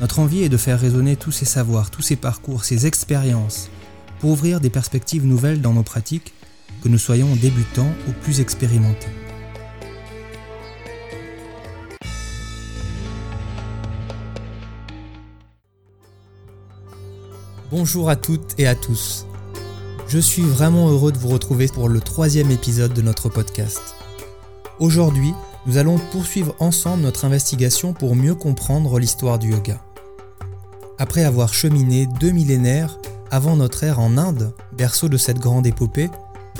Notre envie est de faire résonner tous ces savoirs, tous ces parcours, ces expériences, pour ouvrir des perspectives nouvelles dans nos pratiques, que nous soyons débutants ou plus expérimentés. Bonjour à toutes et à tous. Je suis vraiment heureux de vous retrouver pour le troisième épisode de notre podcast. Aujourd'hui, nous allons poursuivre ensemble notre investigation pour mieux comprendre l'histoire du yoga. Après avoir cheminé deux millénaires avant notre ère en Inde, berceau de cette grande épopée,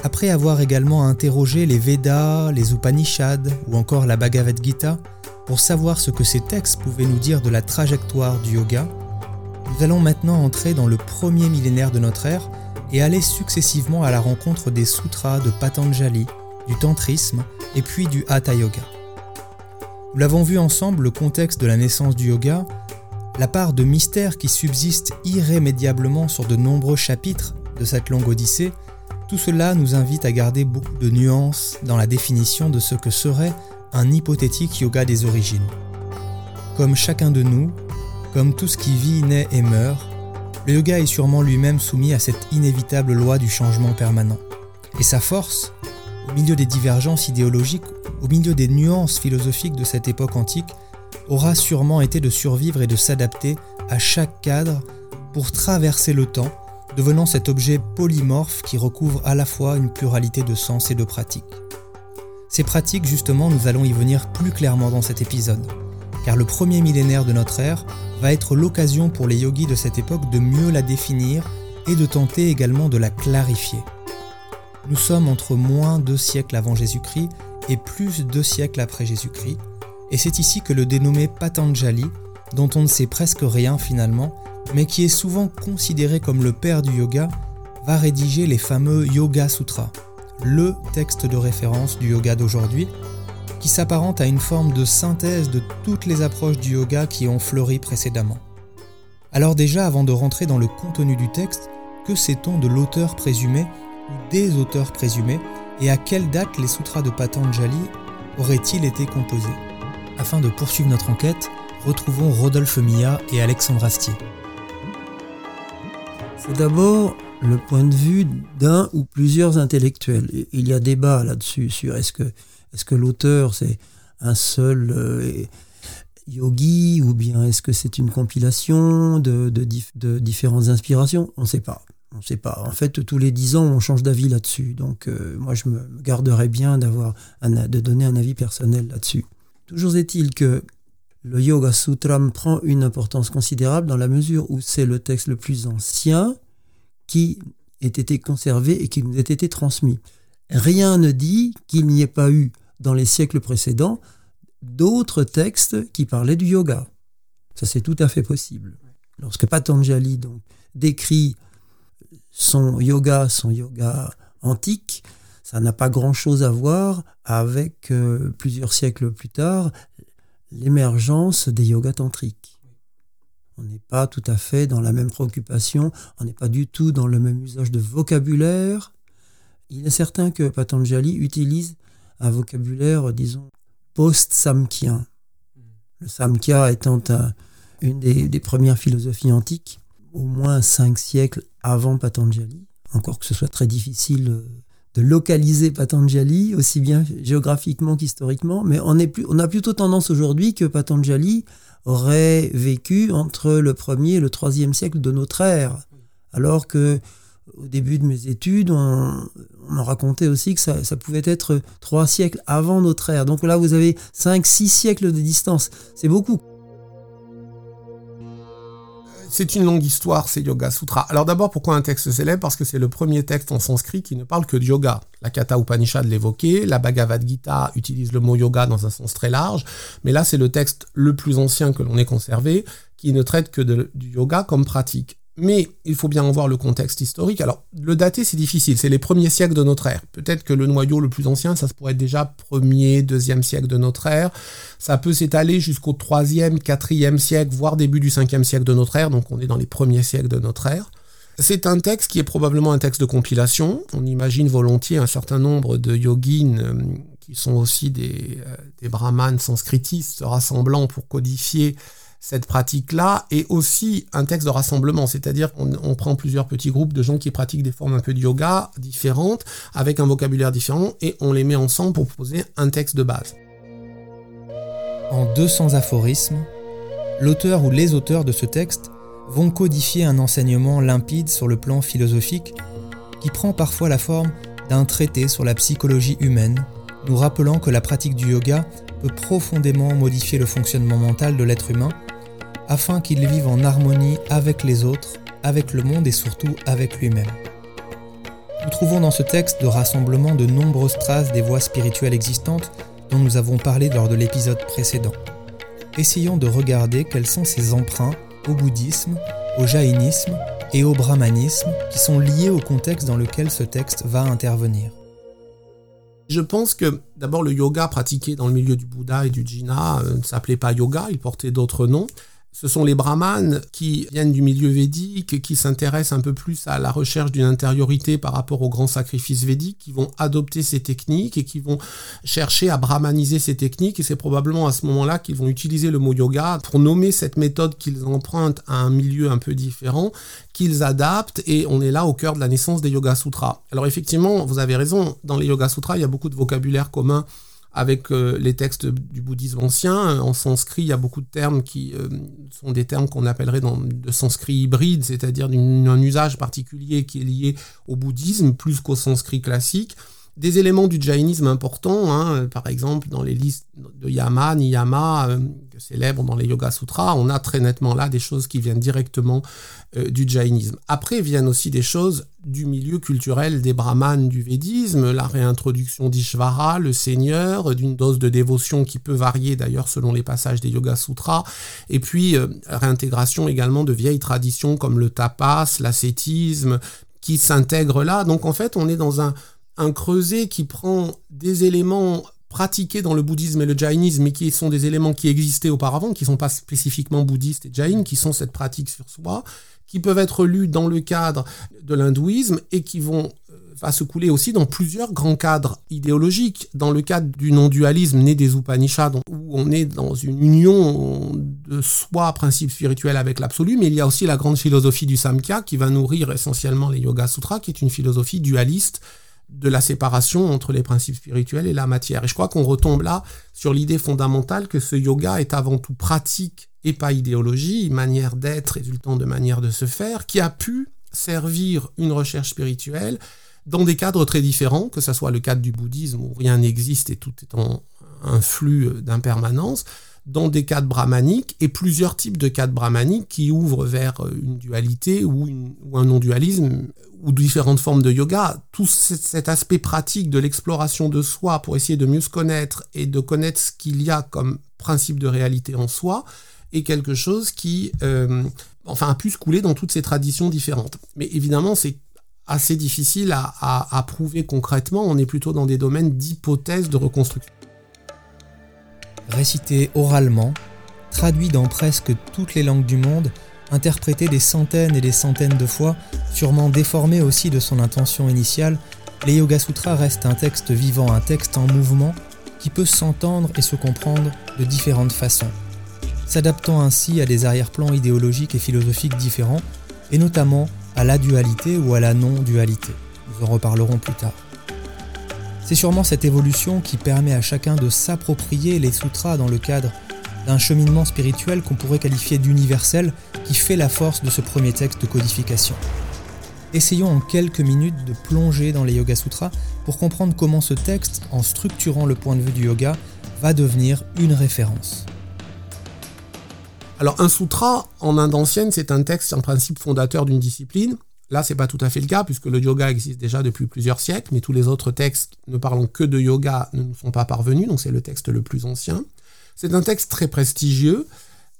après avoir également interrogé les Védas, les Upanishads ou encore la Bhagavad Gita pour savoir ce que ces textes pouvaient nous dire de la trajectoire du yoga, nous allons maintenant entrer dans le premier millénaire de notre ère et aller successivement à la rencontre des sutras de Patanjali, du tantrisme et puis du hatha yoga. Nous l'avons vu ensemble, le contexte de la naissance du yoga la part de mystère qui subsiste irrémédiablement sur de nombreux chapitres de cette longue odyssée, tout cela nous invite à garder beaucoup de nuances dans la définition de ce que serait un hypothétique yoga des origines. Comme chacun de nous, comme tout ce qui vit, naît et meurt, le yoga est sûrement lui-même soumis à cette inévitable loi du changement permanent. Et sa force, au milieu des divergences idéologiques, au milieu des nuances philosophiques de cette époque antique, aura sûrement été de survivre et de s'adapter à chaque cadre pour traverser le temps, devenant cet objet polymorphe qui recouvre à la fois une pluralité de sens et de pratiques. Ces pratiques, justement, nous allons y venir plus clairement dans cet épisode, car le premier millénaire de notre ère va être l'occasion pour les yogis de cette époque de mieux la définir et de tenter également de la clarifier. Nous sommes entre moins deux siècles avant Jésus-Christ et plus deux siècles après Jésus-Christ, et c'est ici que le dénommé Patanjali, dont on ne sait presque rien finalement, mais qui est souvent considéré comme le père du yoga, va rédiger les fameux Yoga Sutras, le texte de référence du yoga d'aujourd'hui, qui s'apparente à une forme de synthèse de toutes les approches du yoga qui ont fleuri précédemment. Alors déjà, avant de rentrer dans le contenu du texte, que sait-on de l'auteur présumé ou des auteurs présumés et à quelle date les sutras de Patanjali auraient-ils été composés? Afin de poursuivre notre enquête, retrouvons Rodolphe Mia et Alexandre Astier. C'est d'abord le point de vue d'un ou plusieurs intellectuels. Il y a débat là-dessus sur est-ce que, est que l'auteur c'est un seul euh, yogi ou bien est-ce que c'est une compilation de, différentes inspirations? On ne sait pas. On sait pas. En fait, tous les dix ans, on change d'avis là-dessus. Donc, euh, moi, je me garderais bien de donner un avis personnel là-dessus. Toujours est-il que le Yoga Sutra prend une importance considérable dans la mesure où c'est le texte le plus ancien qui ait été conservé et qui nous ait été transmis. Rien ne dit qu'il n'y ait pas eu dans les siècles précédents d'autres textes qui parlaient du yoga. Ça c'est tout à fait possible. Lorsque Patanjali donc, décrit son yoga, son yoga antique, ça n'a pas grand-chose à voir avec euh, plusieurs siècles plus tard l'émergence des yogas tantriques. On n'est pas tout à fait dans la même préoccupation, on n'est pas du tout dans le même usage de vocabulaire. Il est certain que Patanjali utilise un vocabulaire, disons, post-samkhyan. Le samkhya étant une des, des premières philosophies antiques, au moins cinq siècles avant Patanjali, encore que ce soit très difficile euh, de localiser Patanjali, aussi bien géographiquement qu'historiquement, mais on, est plus, on a plutôt tendance aujourd'hui que Patanjali aurait vécu entre le 1er et le 3e siècle de notre ère, alors que au début de mes études, on, m'a racontait aussi que ça, ça, pouvait être trois siècles avant notre ère. Donc là, vous avez 5-6 siècles de distance. C'est beaucoup. C'est une longue histoire, ces Yoga Sutras. Alors d'abord, pourquoi un texte célèbre? Parce que c'est le premier texte en sanskrit qui ne parle que de yoga. La Katha Upanishad l'évoquait, la Bhagavad Gita utilise le mot yoga dans un sens très large, mais là c'est le texte le plus ancien que l'on ait conservé, qui ne traite que du yoga comme pratique. Mais il faut bien en voir le contexte historique. Alors, le dater, c'est difficile. C'est les premiers siècles de notre ère. Peut-être que le noyau le plus ancien, ça pourrait être déjà premier, deuxième siècle de notre ère. Ça peut s'étaler jusqu'au troisième, quatrième siècle, voire début du cinquième siècle de notre ère. Donc, on est dans les premiers siècles de notre ère. C'est un texte qui est probablement un texte de compilation. On imagine volontiers un certain nombre de yogins euh, qui sont aussi des, euh, des brahmanes sanskritistes se rassemblant pour codifier cette pratique-là est aussi un texte de rassemblement, c'est-à-dire qu'on on prend plusieurs petits groupes de gens qui pratiquent des formes un peu de yoga différentes, avec un vocabulaire différent, et on les met ensemble pour proposer un texte de base. En 200 aphorismes, l'auteur ou les auteurs de ce texte vont codifier un enseignement limpide sur le plan philosophique qui prend parfois la forme d'un traité sur la psychologie humaine, nous rappelant que la pratique du yoga peut profondément modifier le fonctionnement mental de l'être humain afin qu'il vive en harmonie avec les autres, avec le monde et surtout avec lui-même. Nous trouvons dans ce texte de rassemblement de nombreuses traces des voies spirituelles existantes dont nous avons parlé lors de l'épisode précédent. Essayons de regarder quels sont ces emprunts au bouddhisme, au jaïnisme et au brahmanisme qui sont liés au contexte dans lequel ce texte va intervenir. Je pense que d'abord le yoga pratiqué dans le milieu du Bouddha et du Jina euh, ne s'appelait pas yoga, il portait d'autres noms. Ce sont les brahmanes qui viennent du milieu védique, qui s'intéressent un peu plus à la recherche d'une intériorité par rapport aux grands sacrifices védiques, qui vont adopter ces techniques et qui vont chercher à brahmaniser ces techniques. Et c'est probablement à ce moment-là qu'ils vont utiliser le mot yoga pour nommer cette méthode qu'ils empruntent à un milieu un peu différent, qu'ils adaptent. Et on est là au cœur de la naissance des Yoga Sutras. Alors effectivement, vous avez raison, dans les Yoga Sutras, il y a beaucoup de vocabulaire commun avec euh, les textes du bouddhisme ancien. En sanskrit, il y a beaucoup de termes qui euh, sont des termes qu'on appellerait dans, de sanskrit hybride, c'est-à-dire d'un usage particulier qui est lié au bouddhisme plus qu'au sanskrit classique. Des éléments du jainisme importants, hein, par exemple dans les listes de Yama, Niyama, euh, célèbres dans les Yoga Sutras, on a très nettement là des choses qui viennent directement euh, du jainisme. Après viennent aussi des choses du milieu culturel des brahmanes du védisme, la réintroduction d'Ishvara, le seigneur, d'une dose de dévotion qui peut varier d'ailleurs selon les passages des Yoga Sutras, et puis euh, réintégration également de vieilles traditions comme le tapas, l'ascétisme, qui s'intègrent là. Donc en fait, on est dans un, un creuset qui prend des éléments pratiqués dans le bouddhisme et le jainisme, mais qui sont des éléments qui existaient auparavant, qui ne sont pas spécifiquement bouddhistes et jain, qui sont cette pratique sur soi, qui peuvent être lus dans le cadre de l'hindouisme et qui vont euh, se couler aussi dans plusieurs grands cadres idéologiques. Dans le cadre du non-dualisme né des Upanishads, où on est dans une union de soi, principe spirituel avec l'absolu, mais il y a aussi la grande philosophie du Samkhya qui va nourrir essentiellement les Yoga Sutras, qui est une philosophie dualiste de la séparation entre les principes spirituels et la matière. Et je crois qu'on retombe là sur l'idée fondamentale que ce yoga est avant tout pratique et pas idéologie, manière d'être résultant de manière de se faire, qui a pu servir une recherche spirituelle dans des cadres très différents, que ce soit le cadre du bouddhisme où rien n'existe et tout est en un flux d'impermanence, dans des cadres brahmaniques et plusieurs types de cadres brahmaniques qui ouvrent vers une dualité ou, un non-dualisme ou différentes formes de yoga, tout cet aspect pratique de l'exploration de soi pour essayer de mieux se connaître et de connaître ce qu'il y a comme principe de réalité en soi, est quelque chose qui euh, enfin, a pu se couler dans toutes ces traditions différentes. Mais évidemment, c'est assez difficile à prouver concrètement, on est plutôt dans des domaines d'hypothèses de reconstruction. Récité oralement, traduit dans presque toutes les langues du monde, interprété des centaines et des centaines de fois, sûrement déformé aussi de son intention initiale, les Yoga Sutras restent un texte vivant, un texte en mouvement qui peut s'entendre et se comprendre de différentes façons, s'adaptant ainsi à des arrière-plans idéologiques et philosophiques différents, et notamment à la dualité ou à la non-dualité. Nous en reparlerons plus tard. C'est sûrement cette évolution qui permet à chacun de s'approprier les sutras dans le cadre d'un cheminement spirituel qu'on pourrait qualifier d'universel qui fait la force de ce premier texte de codification. Essayons en quelques minutes de plonger dans les Yoga Sutras pour comprendre comment ce texte, en structurant le point de vue du yoga, va devenir une référence. Alors un sutra en Inde ancienne, c'est un texte, un principe fondateur d'une discipline. Là, c'est pas tout à fait le cas puisque le yoga existe déjà depuis plusieurs siècles, mais tous les autres textes ne parlant que de yoga ne nous sont pas parvenus, donc c'est le texte le plus ancien. C'est un texte très prestigieux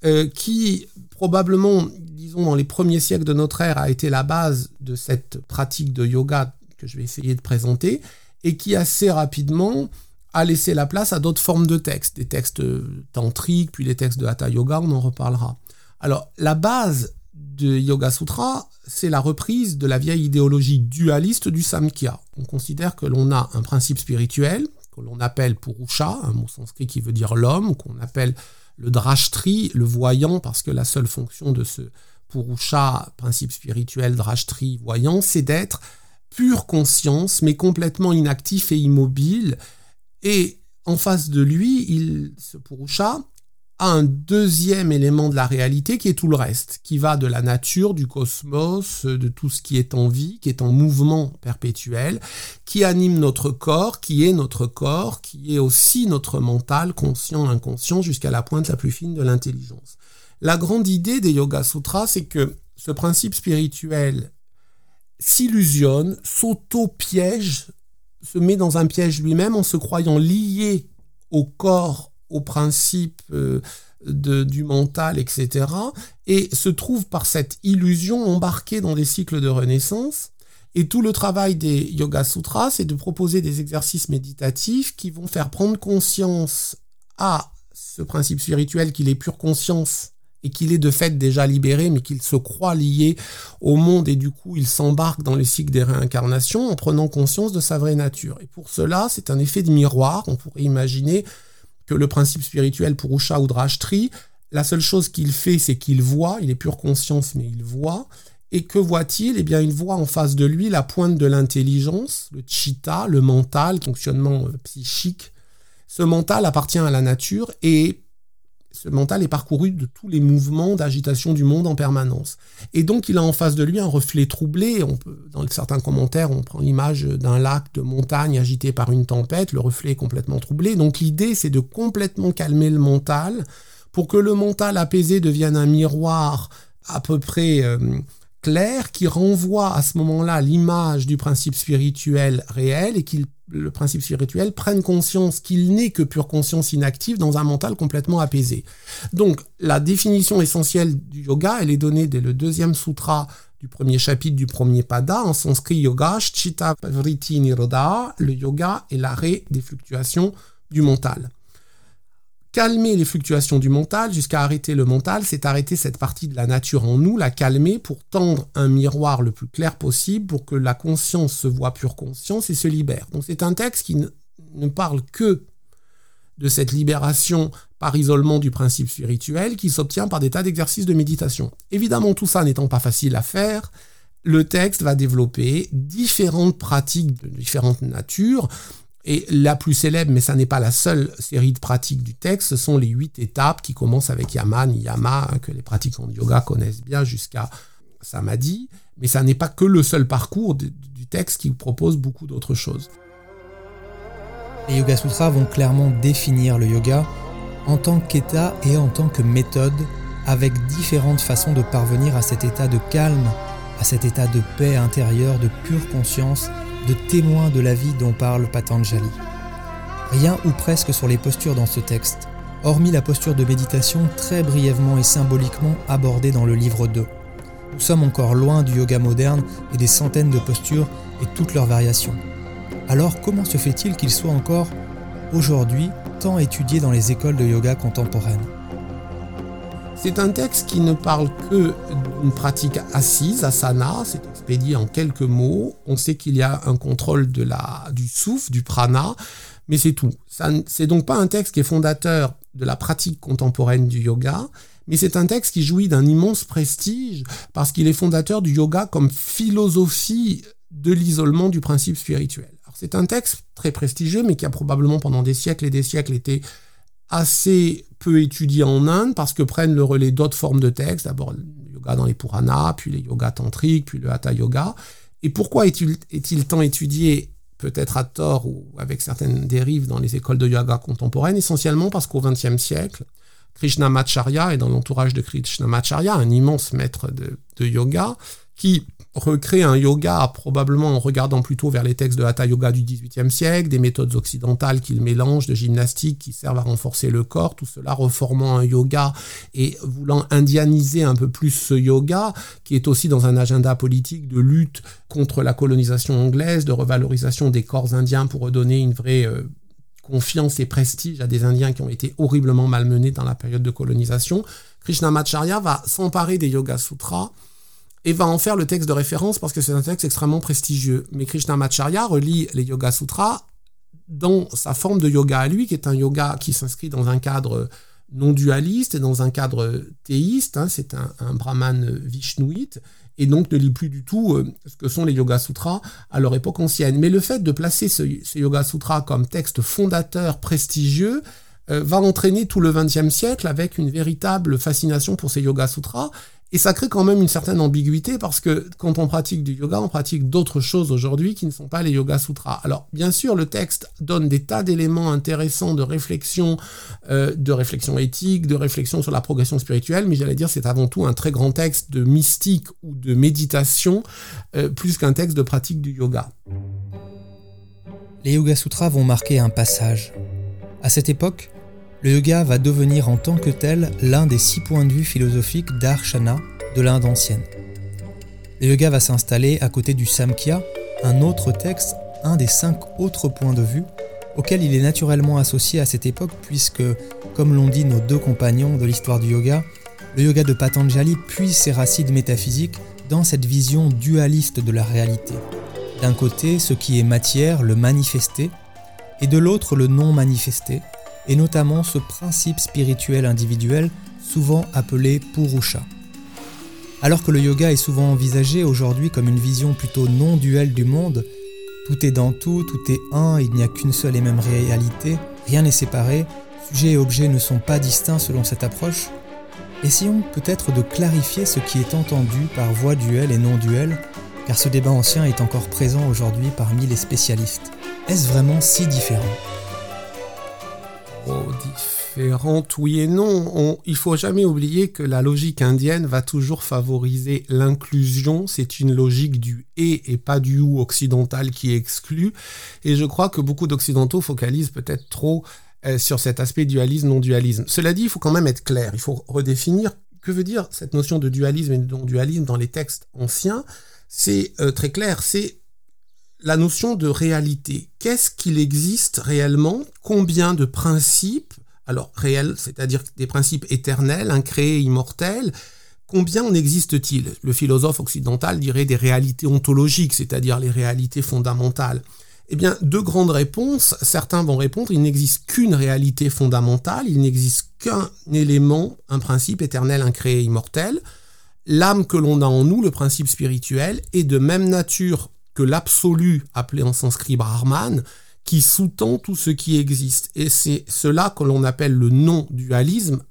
euh, qui probablement, disons, dans les premiers siècles de notre ère, a été la base de cette pratique de yoga que je vais essayer de présenter, et qui assez rapidement a laissé la place à d'autres formes de textes, des textes tantriques, puis les textes de Hatha Yoga, on en reparlera. Alors, la base de Yoga Sutra, c'est la reprise de la vieille idéologie dualiste du Samkhya. On considère que l'on a un principe spirituel, que l'on appelle Purusha, un mot sanskrit qui veut dire l'homme, qu'on appelle le Drashtri, le voyant, parce que la seule fonction de ce Purusha, principe spirituel, Drashtri, voyant, c'est d'être pure conscience, mais complètement inactif et immobile. Et en face de lui, il, ce Purusha un deuxième élément de la réalité qui est tout le reste, qui va de la nature, du cosmos, de tout ce qui est en vie, qui est en mouvement perpétuel, qui anime notre corps, qui est notre corps, qui est aussi notre mental, conscient, inconscient, jusqu'à la pointe la plus fine de l'intelligence. La grande idée des Yoga Sutras, c'est que ce principe spirituel s'illusionne, s'auto-piège, se met dans un piège lui-même en se croyant lié au corps, au principe euh, de, du mental, etc. Et se trouve par cette illusion embarqué dans des cycles de renaissance. Et tout le travail des Yoga Sutras, c'est de proposer des exercices méditatifs qui vont faire prendre conscience à ce principe spirituel qu'il est pure conscience et qu'il est de fait déjà libéré, mais qu'il se croit lié au monde et du coup il s'embarque dans le cycle des réincarnations en prenant conscience de sa vraie nature. Et pour cela, c'est un effet de miroir. On pourrait imaginer que le principe spirituel pour Usha ou Drashtri, la seule chose qu'il fait, c'est qu'il voit, il est pure conscience, mais il voit. Et que voit-il? Eh bien, il voit en face de lui la pointe de l'intelligence, le chitta, le mental, fonctionnement euh, psychique. Ce mental appartient à la nature et ce mental est parcouru de tous les mouvements d'agitation du monde en permanence. Et donc il a en face de lui un reflet troublé. Dans certains commentaires, on prend l'image d'un lac de montagne agité par une tempête. Le reflet est complètement troublé. Donc l'idée, c'est de complètement calmer le mental pour que le mental apaisé devienne un miroir à peu près euh, clair qui renvoie à ce moment-là l'image du principe spirituel réel et qu'il le principe spirituel prenne conscience qu'il n'est que pure conscience inactive dans un mental complètement apaisé. Donc la définition essentielle du yoga, elle est donnée dès le deuxième sutra du premier chapitre du premier pada en sanskrit yoga, chitta vritti niroda, le yoga est l'arrêt des fluctuations du mental calmer les fluctuations du mental jusqu'à arrêter le mental, c'est arrêter cette partie de la nature en nous, la calmer pour tendre un miroir le plus clair possible pour que la conscience se voit pure conscience et se libère. Donc c'est un texte qui ne parle que de cette libération par isolement du principe spirituel qui s'obtient par des tas d'exercices de méditation. Évidemment, tout ça n'étant pas facile à faire, le texte va développer différentes pratiques de différentes natures et la plus célèbre, mais ça n'est pas la seule série de pratiques du texte, ce sont les huit étapes qui commencent avec Yama, Niyama, que les pratiquants de yoga connaissent bien jusqu'à Samadhi. Mais ça n'est pas que le seul parcours du texte qui propose beaucoup d'autres choses. Les Yoga Sutras vont clairement définir le yoga en tant qu'état et en tant que méthode, avec différentes façons de parvenir à cet état de calme, à cet état de paix intérieure, de pure conscience de témoins de la vie dont parle Patanjali. Rien ou presque sur les postures dans ce texte, hormis la posture de méditation très brièvement et symboliquement abordée dans le livre 2. Nous sommes encore loin du yoga moderne et des centaines de postures et toutes leurs variations. Alors comment se fait-il qu'il soit encore, aujourd'hui, tant étudié dans les écoles de yoga contemporaines? C'est un texte qui ne parle que d'une pratique assise, asana, c'est expédié en quelques mots. On sait qu'il y a un contrôle du souffle, du prana, mais c'est tout. C'est donc pas un texte qui est fondateur de la pratique contemporaine du yoga, mais c'est un texte qui jouit d'un immense prestige parce qu'il est fondateur du yoga comme philosophie de l'isolement du principe spirituel. C'est un texte très prestigieux, mais qui a probablement pendant des siècles et des siècles été assez peu étudié en Inde parce que prennent le relais d'autres formes de textes, d'abord le yoga dans les Puranas, puis les yogas tantriques, puis le Hatha Yoga. Et pourquoi est-il est tant étudié, peut-être à tort ou avec certaines dérives dans les écoles de yoga contemporaines? Essentiellement parce qu'au XXe siècle, Krishnamacharya est dans l'entourage de Krishnamacharya, un immense maître de yoga, qui recrée un yoga probablement en regardant plutôt vers les textes de Hatha Yoga du XVIIIe siècle, des méthodes occidentales qu'il mélange, de gymnastique qui servent à renforcer le corps, tout cela reformant un yoga et voulant indianiser un peu plus ce yoga, qui est aussi dans un agenda politique de lutte contre la colonisation anglaise, de revalorisation des corps indiens pour redonner une vraie euh, confiance et prestige à des Indiens qui ont été horriblement malmenés dans la période de colonisation. Krishnamacharya va s'emparer des Yoga Sutras et va en faire le texte de référence parce que c'est un texte extrêmement prestigieux. Mais Krishnamacharya relie les Yoga Sutras dans sa forme de yoga à lui, qui est un yoga qui s'inscrit dans un cadre non dualiste et dans un cadre théiste. Hein. c'est un, brahman vishnouite et donc ne lit plus du tout euh, ce que sont les Yoga Sutras à leur époque ancienne. Mais le fait de placer ces Yoga Sutras comme texte fondateur prestigieux euh, va entraîner tout le XXe siècle avec une véritable fascination pour ces Yoga Sutras et ça crée quand même une certaine ambiguïté parce que quand on pratique du yoga, on pratique d'autres choses aujourd'hui qui ne sont pas les yoga sutras. Alors bien sûr, le texte donne des tas d'éléments intéressants de réflexion, euh, de réflexion éthique, de réflexion sur la progression spirituelle, mais j'allais dire c'est avant tout un très grand texte de mystique ou de méditation, euh, plus qu'un texte de pratique du yoga. Les Yoga Sutras vont marquer un passage. À cette époque, le yoga va devenir en tant que tel l'un des six points de vue philosophiques d'Arshana de l'Inde ancienne. Le yoga va s'installer à côté du Samkhya, un autre texte, un des cinq autres points de vue, auquel il est naturellement associé à cette époque puisque, comme l'ont dit nos deux compagnons de l'histoire du yoga, le yoga de Patanjali puise ses racines métaphysiques dans cette vision dualiste de la réalité. D'un côté, ce qui est matière, le manifesté, et de l'autre, le non manifesté, et notamment ce principe spirituel individuel souvent appelé Purusha. Alors que le yoga est souvent envisagé aujourd'hui comme une vision plutôt non duelle du monde, tout est dans tout, tout est un, il n'y a qu'une seule et même réalité, rien n'est séparé, sujet et objet ne sont pas distincts selon cette approche, essayons peut-être de clarifier ce qui est entendu par voie duelle et non duelle, car ce débat ancien est encore présent aujourd'hui parmi les spécialistes. Est-ce vraiment si différent? Différentes, oui et non. On, il faut jamais oublier que la logique indienne va toujours favoriser l'inclusion. C'est une logique du et et pas du ou occidental qui exclut. Et je crois que beaucoup d'occidentaux focalisent peut-être trop euh, sur cet aspect dualisme, non-dualisme. Cela dit, il faut quand même être clair. Il faut redéfinir que veut dire cette notion de dualisme et de non-dualisme dans les textes anciens. C'est euh, très clair. C'est la notion de réalité. Qu'est-ce qu'il existe réellement? Combien de principes, alors réels, c'est-à-dire des principes éternels, incréés, immortels, combien en existe-t-il? Le philosophe occidental dirait des réalités ontologiques, c'est-à-dire les réalités fondamentales. Eh bien, deux grandes réponses. Certains vont répondre, il n'existe qu'une réalité fondamentale, il n'existe qu'un élément, un principe éternel, incréé, immortel. L'âme que l'on a en nous, le principe spirituel, est de même nature l'absolu, appelé en sanskrit Brahman, qui sous-tend tout ce qui existe. Et c'est cela que l'on appelle le non-dualisme,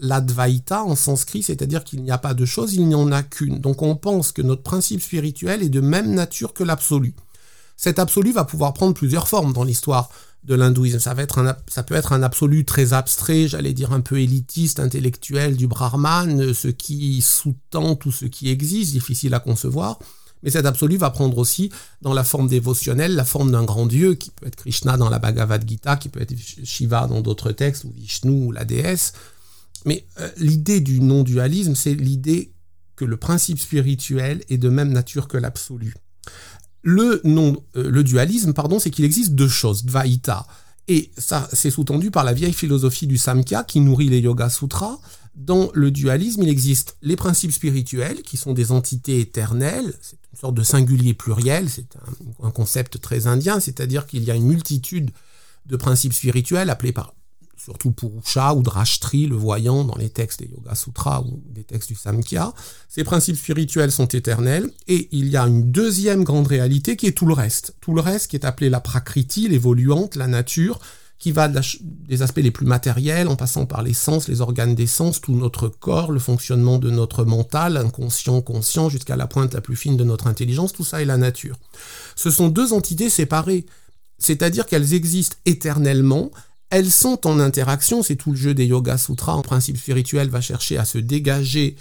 l'advaita en sanskrit, c'est-à-dire qu'il n'y a pas de chose, il n'y en a qu'une. Donc on pense que notre principe spirituel est de même nature que l'absolu. Cet absolu va pouvoir prendre plusieurs formes dans l'histoire de l'hindouisme. Ça, ça peut être un absolu très abstrait, j'allais dire un peu élitiste, intellectuel du brahman, ce qui sous-tend tout ce qui existe, difficile à concevoir. Mais cet absolu va prendre aussi dans la forme dévotionnelle, la forme d'un grand dieu, qui peut être Krishna dans la Bhagavad Gita, qui peut être Shiva dans d'autres textes, ou Vishnu, ou la déesse. Mais euh, l'idée du non-dualisme, c'est l'idée que le principe spirituel est de même nature que l'absolu. Le, non, euh, le dualisme, pardon, c'est qu'il existe deux choses, Dvaita. Et ça, c'est sous-tendu par la vieille philosophie du Samkhya qui nourrit les Yoga Sutras, dans le dualisme, il existe les principes spirituels, qui sont des entités éternelles, c'est une sorte de singulier pluriel, c'est un, concept très indien, c'est-à-dire qu'il y a une multitude de principes spirituels, appelés par surtout Purusha ou Drashtri, le voyant dans les textes des Yoga Sutras ou des textes du Samkhya. Ces principes spirituels sont éternels, et il y a une deuxième grande réalité qui est tout le reste. Tout le reste qui est appelé la Prakriti, l'évoluante, la nature, qui va des aspects les plus matériels, en passant par les sens, les organes des sens, tout notre corps, le fonctionnement de notre mental, inconscient, conscient, jusqu'à la pointe la plus fine de notre intelligence, tout ça est la nature. Ce sont deux entités séparées, c'est-à-dire qu'elles existent éternellement, elles sont en interaction, c'est tout le jeu des Yoga Sutras. En principe spirituel va chercher à se dégager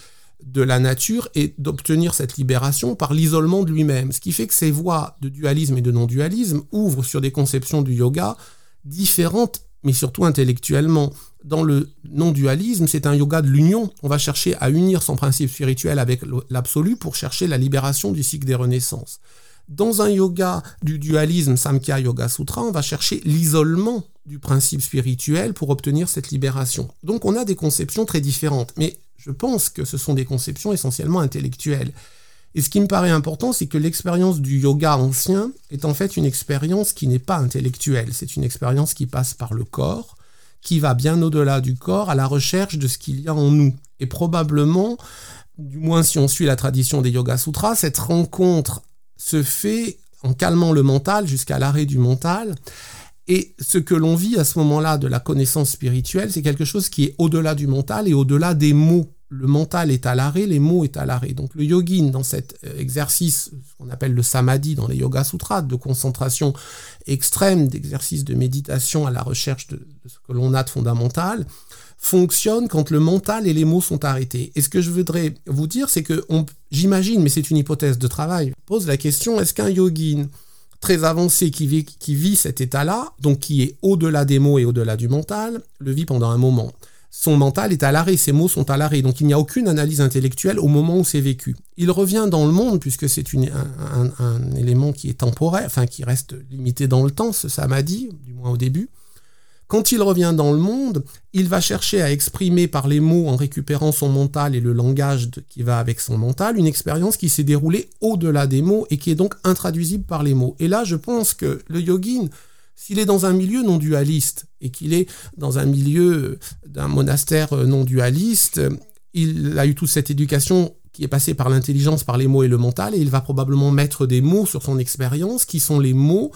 de la nature et d'obtenir cette libération par l'isolement de lui-même. Ce qui fait que ces voies de dualisme et de non-dualisme ouvrent sur des conceptions du yoga différentes, mais surtout intellectuellement. Dans le non-dualisme, c'est un yoga de l'union. On va chercher à unir son principe spirituel avec l'absolu pour chercher la libération du cycle des renaissances. Dans un yoga du dualisme, Samkhya Yoga Sutra, on va chercher l'isolement du principe spirituel pour obtenir cette libération. Donc on a des conceptions très différentes, mais je pense que ce sont des conceptions essentiellement intellectuelles. Et ce qui me paraît important, c'est que l'expérience du yoga ancien est en fait une expérience qui n'est pas intellectuelle, c'est une expérience qui passe par le corps, qui va bien au-delà du corps à la recherche de ce qu'il y a en nous. Et probablement, du moins si on suit la tradition des Yoga Sutras, cette rencontre se fait en calmant le mental jusqu'à l'arrêt du mental. Et ce que l'on vit à ce moment-là de la connaissance spirituelle, c'est quelque chose qui est au-delà du mental et au-delà des mots. Le mental est à l'arrêt, les mots est à l'arrêt. Donc le yogin, dans cet euh, exercice, ce qu'on appelle le samadhi dans les yoga sutras, de concentration extrême, d'exercice de méditation à la recherche de, ce que l'on a de fondamental, fonctionne quand le mental et les mots sont arrêtés. Et ce que je voudrais vous dire, c'est que j'imagine, mais c'est une hypothèse de travail, pose la question est-ce qu'un yogin très avancé qui vit cet état-là, donc qui est au-delà des mots et au-delà du mental, le vit pendant un moment? Son mental est à l'arrêt, ses mots sont à l'arrêt, donc il n'y a aucune analyse intellectuelle au moment où c'est vécu. Il revient dans le monde, puisque c'est un, élément qui est temporaire, enfin qui reste limité dans le temps, ce samadhi, du moins au début. Quand il revient dans le monde, il va chercher à exprimer par les mots, en récupérant son mental et le langage qui va avec son mental, une expérience qui s'est déroulée au-delà des mots et qui est donc intraduisible par les mots. Et là, je pense que le yogin, s'il est dans un milieu non dualiste et qu'il est dans un milieu d'un monastère non dualiste, il a eu toute cette éducation qui est passée par l'intelligence, par les mots et le mental, et il va probablement mettre des mots sur son expérience qui sont les mots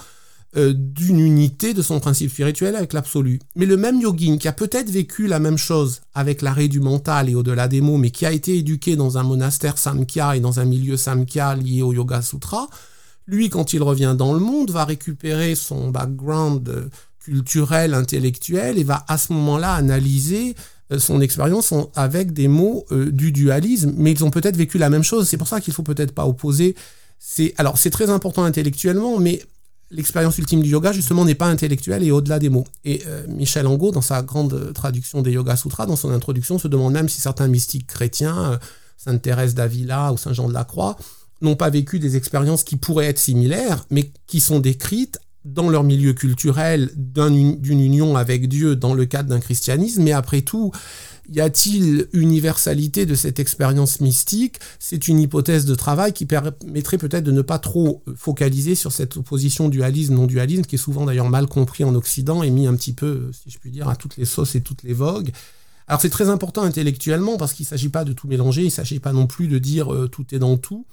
euh, d'une unité de son principe spirituel avec l'absolu. Mais le même yogin qui a peut-être vécu la même chose avec l'arrêt du mental et au-delà des mots, mais qui a été éduqué dans un monastère Samkhya et dans un milieu Samkhya lié au Yoga Sutra, lui, quand il revient dans le monde, va récupérer son background euh, culturel, intellectuel, et va à ce moment-là analyser euh, son expérience avec des mots du dualisme, mais ils ont peut-être vécu la même chose. C'est pour ça qu'il faut peut-être pas opposer. C'est alors c'est très important intellectuellement, mais l'expérience ultime du yoga, justement, n'est pas intellectuelle et au-delà des mots. Et euh, Michel Angot, dans sa grande traduction des Yoga Sutras, dans son introduction, se demande même si certains mystiques chrétiens, euh, Sainte Thérèse d'Avila ou Saint Jean de la Croix, n'ont pas vécu des expériences qui pourraient être similaires, mais qui sont décrites dans leur milieu culturel d'une union avec Dieu dans le cadre d'un christianisme. Mais après tout, y a-t-il universalité de cette expérience mystique? C'est une hypothèse de travail qui permettrait peut-être de ne pas trop focaliser sur cette opposition dualisme-non-dualisme, qui est souvent d'ailleurs mal compris en Occident et mis un petit peu, si je puis dire, à toutes les sauces et toutes les vogues. Alors c'est très important intellectuellement parce qu'il ne s'agit pas de tout mélanger, il ne s'agit pas non plus de dire euh, tout est dans tout,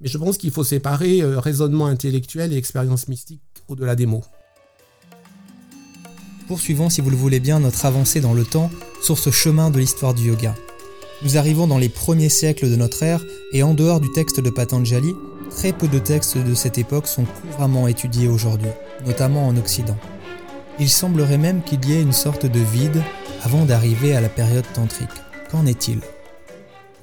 mais je pense qu'il faut séparer euh, raisonnement intellectuel et expérience mystique au-delà des mots. Poursuivons, si vous le voulez bien, notre avancée dans le temps sur ce chemin de l'histoire du yoga. Nous arrivons dans les premiers siècles de notre ère et en dehors du texte de Patanjali, très peu de textes de cette époque sont couramment étudiés aujourd'hui, notamment en Occident. Il semblerait même qu'il y ait une sorte de vide avant d'arriver à la période tantrique. Qu'en est-il?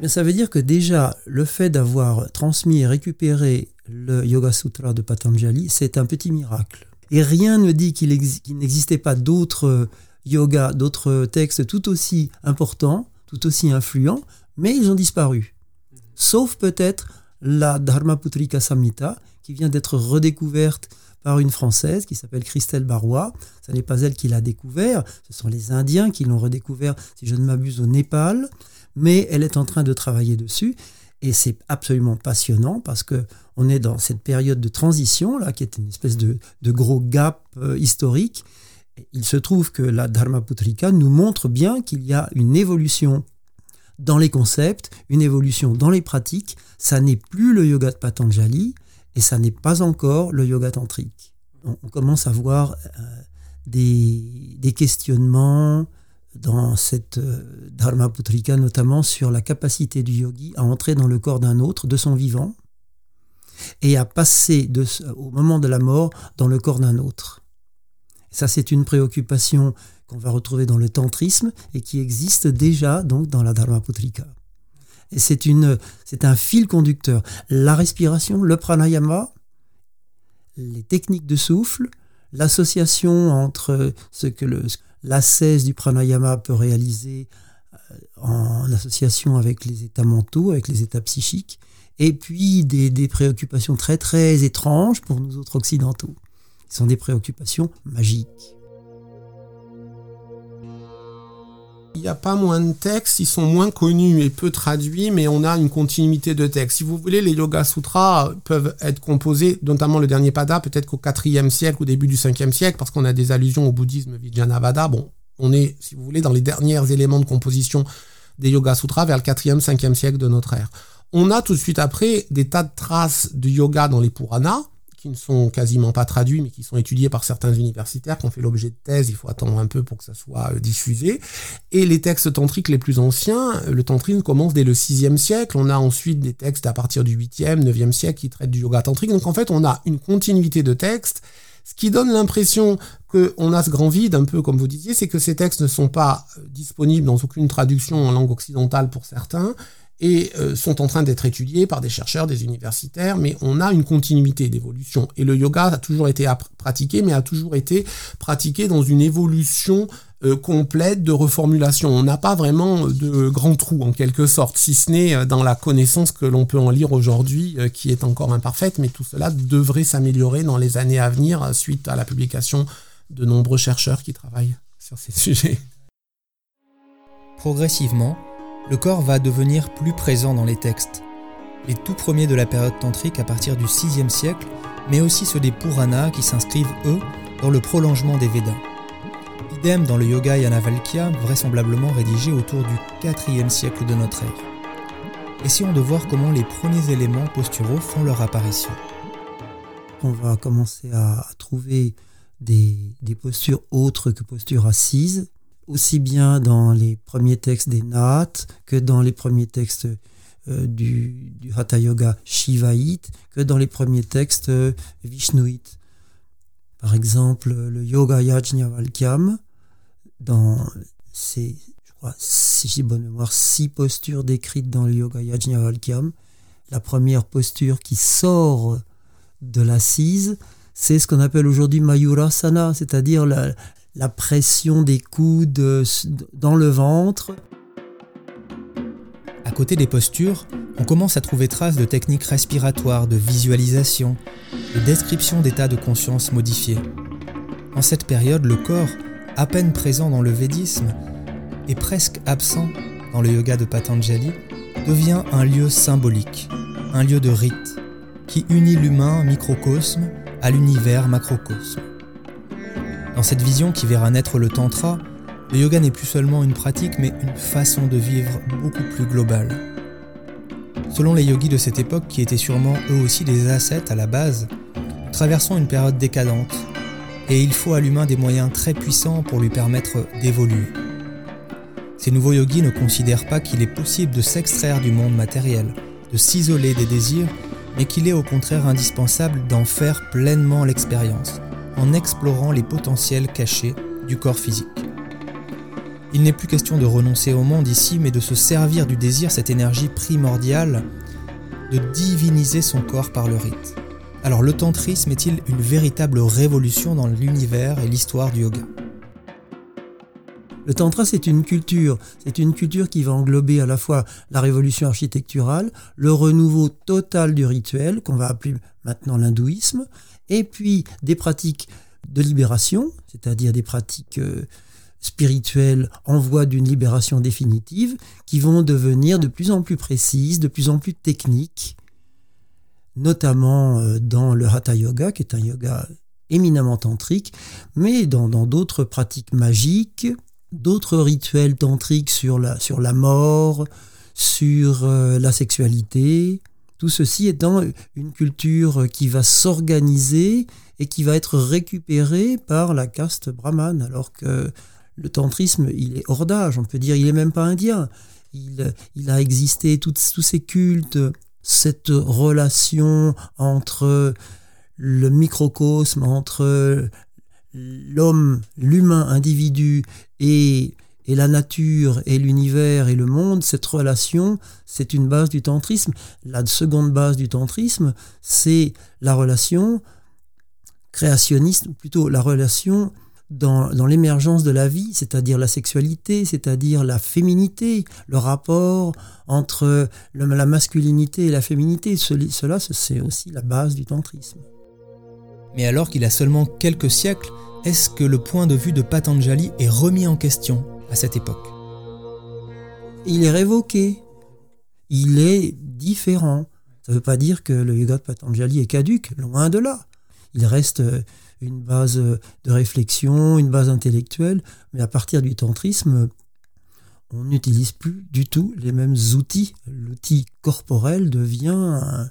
Mais Ça veut dire que déjà, le fait d'avoir transmis et récupéré le Yoga Sutra de Patanjali, c'est un petit miracle. Et rien ne dit qu'il n'existait pas d'autres yogas, d'autres textes tout aussi importants, tout aussi influents, mais ils ont disparu. Sauf peut-être la Dharmaputrika Samhita, qui vient d'être redécouverte par une Française qui s'appelle Christelle Barois. Ce n'est pas elle qui l'a découvert, ce sont les Indiens qui l'ont redécouvert, si je ne m'abuse, au Népal. Mais elle est en train de travailler dessus. Et c'est absolument passionnant parce que on est dans cette période de transition, là, qui est une espèce de, gros gap euh, historique. il se trouve que la Dharmaputrika nous montre bien qu'il y a une évolution dans les concepts, une évolution dans les pratiques. Ça n'est plus le yoga de Patanjali et ça n'est pas encore le yoga tantrique. On, commence à voir euh, des, des, questionnements, dans cette euh, Dharma Putrika, notamment sur la capacité du yogi à entrer dans le corps d'un autre, de son vivant, et à passer au moment de la mort dans le corps d'un autre. Ça, c'est une préoccupation qu'on va retrouver dans le tantrisme et qui existe déjà donc dans la Dharmaputrika. Et c'est c'est un fil conducteur. La respiration, le pranayama, les techniques de souffle, l'association entre ce que le, l'ascèse du pranayama peut réaliser euh, en association avec les états mentaux, avec les états psychiques, et puis des, des préoccupations très très étranges pour nous autres occidentaux. Ce sont des préoccupations magiques. Il n'y a pas moins de textes, ils sont moins connus et peu traduits, mais on a une continuité de textes. Si vous voulez, les Yoga Sutras peuvent être composés, notamment le dernier Pada, peut-être qu'au 4e siècle, au début du 5e siècle, parce qu'on a des allusions au bouddhisme Vijnanavada. Bon, on est, si vous voulez, dans les derniers éléments de composition des Yoga Sutras vers le 4e, 5e siècle de notre ère. On a tout de suite après des tas de traces de yoga dans les Puranas, qui ne sont quasiment pas traduits, mais qui sont étudiés par certains universitaires, qui ont fait l'objet de thèses, il faut attendre un peu pour que ça soit euh, diffusé. Et les textes tantriques les plus anciens, le tantrisme commence dès le 6e siècle, on a ensuite des textes à partir du 8e, 9e siècle qui traitent du yoga tantrique, donc en fait on a une continuité de textes, ce qui donne l'impression qu'on a ce grand vide, un peu comme vous disiez, c'est que ces textes ne sont pas euh, disponibles dans aucune traduction en langue occidentale pour certains, et euh, sont en train d'être étudiés par des chercheurs, des universitaires, mais on a une continuité d'évolution. Et le yoga a toujours été pratiqué, mais a toujours été pratiqué dans une évolution euh, complète de reformulation. On n'a pas vraiment de grand trou en quelque sorte, si ce n'est euh, dans la connaissance que l'on peut en lire aujourd'hui, qui est encore imparfaite, mais tout cela devrait s'améliorer dans les années à venir suite à la publication de nombreux chercheurs qui travaillent sur ces sujets. Progressivement, le corps va devenir plus présent dans les textes. Les tout premiers de la période tantrique à partir du 6e siècle, mais aussi ceux des Puranas qui s'inscrivent, eux, dans le prolongement des Védas. Idem dans le Yoga Yanavalkya, vraisemblablement rédigé autour du 4e siècle de notre ère. Essayons de voir comment les premiers éléments posturaux font leur apparition. On va commencer à trouver des, des postures autres que postures assises, aussi bien dans les premiers textes des Nath que dans les premiers textes euh, du, Hatha Yoga Shivaïte, que dans les premiers textes euh, Vishnuites. Par exemple, le Yoga Yajnavalkyam, dans ces, je crois, si j'ai bonne mémoire, six postures décrites dans le Yoga Yajnavalkyam, la première posture qui sort de l'assise, c'est ce qu'on appelle aujourd'hui Mayurasana, c'est-à-dire la, la pression des coudes dans le ventre. À côté des postures, on commence à trouver traces de techniques respiratoires, de visualisation, de description d'états de conscience modifiés. En cette période, le corps, à peine présent dans le védisme et presque absent dans le yoga de Patanjali, devient un lieu symbolique, un lieu de rite, qui unit l'humain microcosme à l'univers macrocosme. Dans cette vision qui verra naître le Tantra, le yoga n'est plus seulement une pratique, mais une façon de vivre beaucoup plus globale. Selon les yogis de cette époque, qui étaient sûrement eux aussi des ascètes à la base, nous traversons une période décadente, et il faut à l'humain des moyens très puissants pour lui permettre d'évoluer. Ces nouveaux yogis ne considèrent pas qu'il est possible de s'extraire du monde matériel, de s'isoler des désirs, mais qu'il est au contraire indispensable d'en faire pleinement l'expérience, en explorant les potentiels cachés du corps physique. Il n'est plus question de renoncer au monde ici, mais de se servir du désir, cette énergie primordiale, de diviniser son corps par le rite. Alors le tantrisme est-il une véritable révolution dans l'univers et l'histoire du yoga? Le tantra, c'est une culture. C'est une culture qui va englober à la fois la révolution architecturale, le renouveau total du rituel, qu'on va appeler maintenant l'hindouisme, et puis des pratiques de libération, c'est-à-dire des pratiques euh, spirituelles en voie d'une libération définitive, qui vont devenir de plus en plus précises, de plus en plus techniques, notamment euh, dans le Hatha Yoga, qui est un yoga éminemment tantrique, mais dans d'autres pratiques magiques, d'autres rituels tantriques sur la, sur la mort, sur euh, la sexualité, tout ceci étant une culture qui va s'organiser et qui va être récupérée par la caste brahmane, alors que le tantrisme, il est hors d'âge, on peut dire, il n'est même pas indien. Il, il a existé tous ces cultes, cette relation entre le microcosme, entre l'homme, l'humain individu et, et la nature et l'univers et le monde, cette relation, c'est une base du tantrisme. La seconde base du tantrisme, c'est la relation créationniste, ou plutôt la relation dans, l'émergence de la vie, c'est-à-dire la sexualité, c'est-à-dire la féminité, le rapport entre la masculinité et la féminité. Cela, c'est aussi la base du tantrisme. Mais alors qu'il a seulement quelques siècles, est-ce que le point de vue de Patanjali est remis en question? À cette époque Il est révoqué. Il est différent. Ça ne veut pas dire que le yoga de Patanjali est caduque, loin de là. Il reste une base de réflexion, une base intellectuelle, mais à partir du tantrisme, on n'utilise plus du tout les mêmes outils. L'outil corporel devient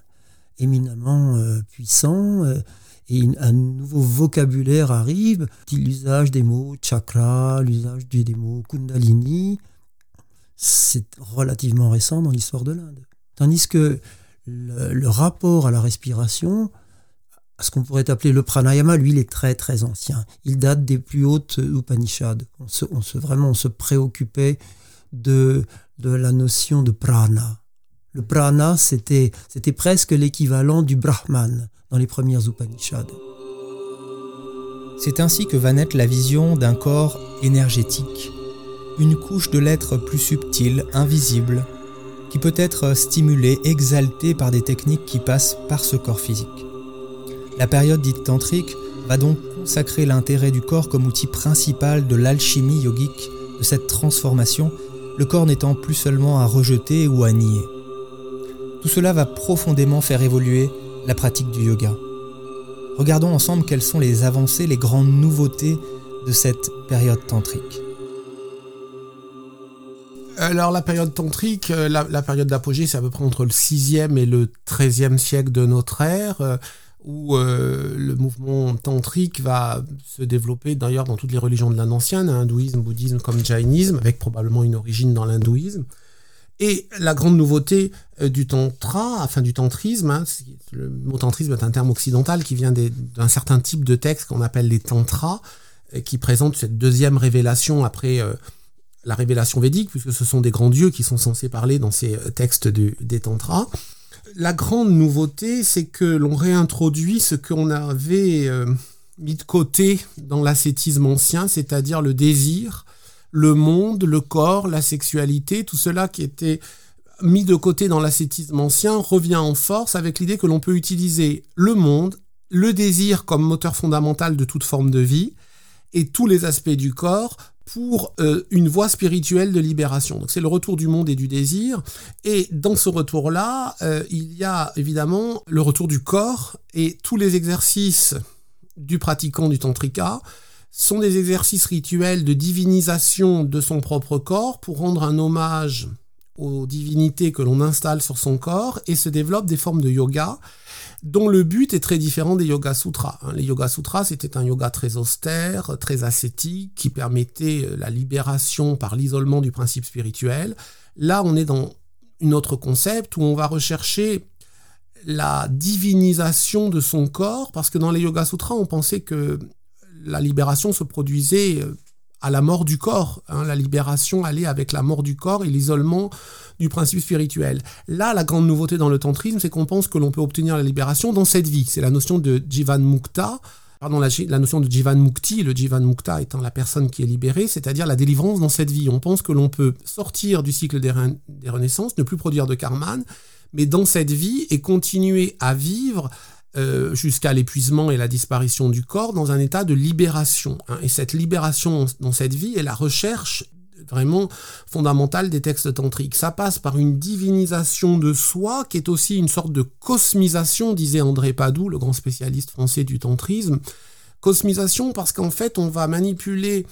éminemment euh, puissant euh, et un nouveau vocabulaire arrive, l'usage des mots chakra, l'usage des mots kundalini. C'est relativement récent dans l'histoire de l'Inde. Tandis que le rapport à la respiration, ce qu'on pourrait appeler le pranayama, lui, il est très très ancien. Il date des plus hautes Upanishads. On se, on se vraiment on se préoccupait de, de la notion de prana. Le prana, c'était, presque l'équivalent du brahman dans les premières Upanishads. C'est ainsi que va naître la vision d'un corps énergétique, une couche de l'être plus subtile, invisible, qui peut être stimulée, exaltée par des techniques qui passent par ce corps physique. La période dite tantrique va donc consacrer l'intérêt du corps comme outil principal de l'alchimie yogique, de cette transformation, le corps n'étant plus seulement à rejeter ou à nier. Tout cela va profondément faire évoluer la pratique du yoga. Regardons ensemble quelles sont les avancées, les grandes nouveautés de cette période tantrique. Alors la période tantrique, euh, la, période d'apogée, c'est à peu près entre le 6e et le 13e siècle de notre ère. Euh, où euh, le mouvement tantrique va se développer d'ailleurs dans toutes les religions de l'Inde ancienne, hein, hindouisme, bouddhisme comme jainisme, avec probablement une origine dans l'hindouisme. Et la grande nouveauté euh, du tantra, enfin du tantrisme, hein, le mot tantrisme est un terme occidental qui vient d'un certain type de texte qu'on appelle les tantras, euh, qui présente cette deuxième révélation après la révélation védique, puisque ce sont des grands dieux qui sont censés parler dans ces textes des tantras. La grande nouveauté, c'est que l'on réintroduit ce qu'on avait euh, mis de côté dans l'ascétisme ancien, c'est-à-dire le désir, le monde, le corps, la sexualité, tout cela qui était mis de côté dans l'ascétisme ancien revient en force avec l'idée que l'on peut utiliser le monde, le désir comme moteur fondamental de toute forme de vie, et tous les aspects du corps pour euh, une voie spirituelle de libération. Donc c'est le retour du monde et du désir. Et dans ce retour-là, euh, il y a évidemment le retour du corps et tous les exercices du pratiquant du tantrika sont des exercices rituels de divinisation de son propre corps pour rendre un hommage aux divinités que l'on installe sur son corps et se développent des formes de yoga dont le but est très différent des Yoga Sutras. Hein. Les Yoga Sutras, c'était un yoga très austère, très ascétique, qui permettait euh, la libération par l'isolement du principe spirituel. Là, on est dans un autre concept où on va rechercher la divinisation de son corps, parce que dans les Yoga Sutras, on pensait que la libération se produisait euh, à la mort du corps. Hein. La libération allait avec la mort du corps et l'isolement du principe spirituel. Là, la grande nouveauté dans le tantrisme, c'est qu'on pense que l'on peut obtenir la libération dans cette vie. C'est la notion de Jivan Mukta, pardon, la, notion de Jivan Mukti, le Jivan Mukta étant la personne qui est libérée, c'est-à-dire la délivrance dans cette vie. On pense que l'on peut sortir du cycle des, renaissances, ne plus produire de karman, mais dans cette vie et continuer à vivre euh, jusqu'à l'épuisement et la disparition du corps dans un état de libération. Hein. Et cette libération dans cette vie est la recherche vraiment fondamentale des textes tantriques. Ça passe par une divinisation de soi qui est aussi une sorte de cosmisation, disait André Padoue, le grand spécialiste français du tantrisme. Cosmisation parce qu'en fait on va manipuler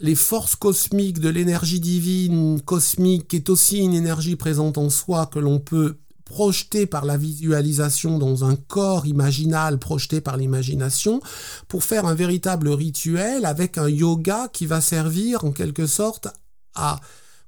les forces cosmiques de l'énergie divine cosmique, qui est aussi une énergie présente en soi que l'on peut projeté par la visualisation dans un corps imaginal projeté par l'imagination pour faire un véritable rituel avec un yoga qui va servir en quelque sorte à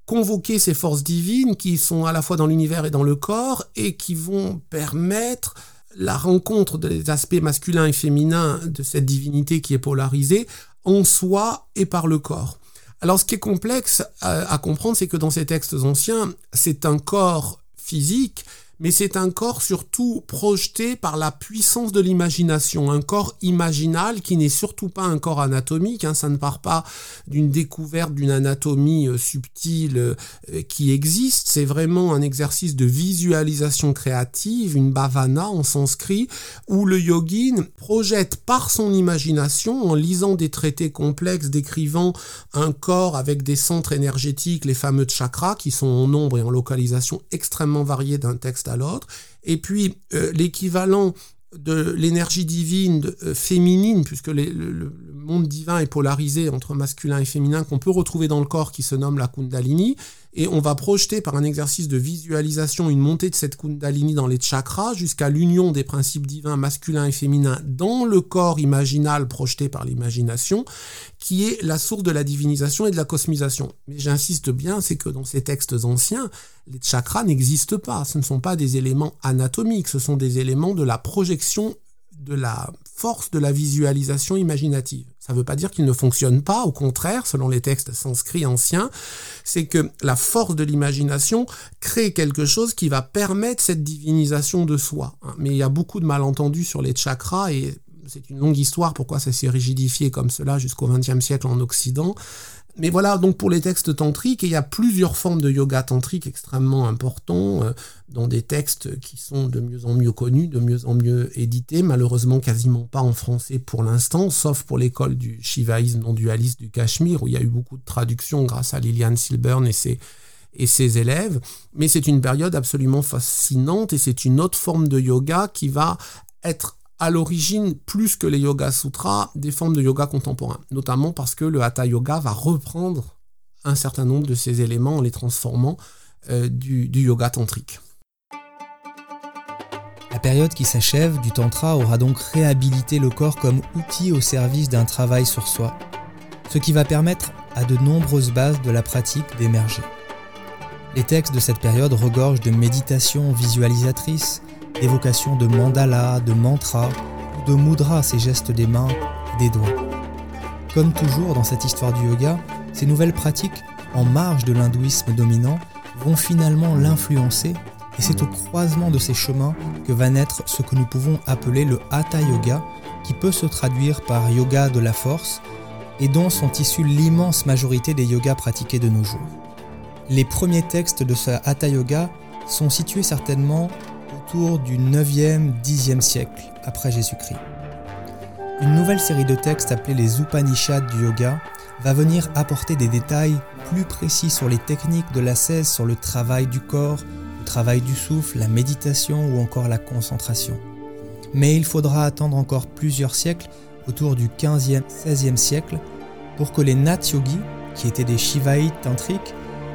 convoquer ces forces divines qui sont à la fois dans l'univers et dans le corps et qui vont permettre la rencontre des aspects masculins et féminins de cette divinité qui est polarisée en soi et par le corps. Alors ce qui est complexe à, comprendre, c'est que dans ces textes anciens, c'est un corps physique mais c'est un corps surtout projeté par la puissance de l'imagination, un corps imaginal qui n'est surtout pas un corps anatomique, hein, ça ne part pas d'une découverte d'une anatomie euh, subtile euh, qui existe, c'est vraiment un exercice de visualisation créative, une bhavana en sanskrit, où le yogin projette par son imagination, en lisant des traités complexes décrivant un corps avec des centres énergétiques, les fameux chakras, qui sont en nombre et en localisation extrêmement variés d'un texte à l'autre. Et puis euh, l'équivalent de l'énergie divine euh, féminine, puisque le, monde divin est polarisé entre masculin et féminin, qu'on peut retrouver dans le corps qui se nomme la Kundalini, et on va projeter par un exercice de visualisation une montée de cette Kundalini dans les chakras jusqu'à l'union des principes divins masculins et féminins dans le corps imaginal projeté par l'imagination, qui est la source de la divinisation et de la cosmisation. Mais j'insiste bien, c'est que dans ces textes anciens, les chakras n'existent pas. Ce ne sont pas des éléments anatomiques, ce sont des éléments de la projection de la force de la visualisation imaginative. Ça ne veut pas dire qu'ils ne fonctionnent pas, au contraire, selon les textes sanscrits anciens, c'est que la force de l'imagination crée quelque chose qui va permettre cette divinisation de soi. Hein. Mais il y a beaucoup de malentendus sur les chakras et c'est une longue histoire pourquoi ça s'est rigidifié comme cela jusqu'au XXe siècle en Occident. Mais voilà, donc pour les textes tantriques, il y a plusieurs formes de yoga tantrique extrêmement importants, euh, dans des textes qui sont de mieux en mieux connus, de mieux en mieux édités, malheureusement quasiment pas en français pour l'instant, sauf pour l'école du shivaïsme non dualiste du Cachemire, où il y a eu beaucoup de traductions grâce à Liliane Silburn et ses, et ses élèves. Mais c'est une période absolument fascinante et c'est une autre forme de yoga qui va être à l'origine, plus que les Yoga Sutras, des formes de yoga contemporain, notamment parce que le Hatha Yoga va reprendre un certain nombre de ces éléments en les transformant euh, du, du yoga tantrique. La période qui s'achève du Tantra aura donc réhabilité le corps comme outil au service d'un travail sur soi, ce qui va permettre à de nombreuses bases de la pratique d'émerger. Les textes de cette période regorgent de méditations visualisatrices, d'évocation de mandala, de mantra ou de mudra, ces gestes des mains et des doigts. Comme toujours dans cette histoire du yoga, ces nouvelles pratiques, en marge de l'hindouisme dominant, vont finalement l'influencer et c'est au croisement de ces chemins que va naître ce que nous pouvons appeler le Hatha Yoga, qui peut se traduire par yoga de la force et dont sont issus l'immense majorité des yogas pratiqués de nos jours. Les premiers textes de ce Hatha Yoga sont situés certainement autour du 9e, 10e siècle après Jésus-Christ. Une nouvelle série de textes appelés les Upanishads du yoga va venir apporter des détails plus précis sur les techniques de l'ascèse, sur le travail du corps, le travail du souffle, la méditation ou encore la concentration. Mais il faudra attendre encore plusieurs siècles, autour du 15e, 16e siècle, pour que les Nat Yogis, qui étaient des Shivaïtes tantriques,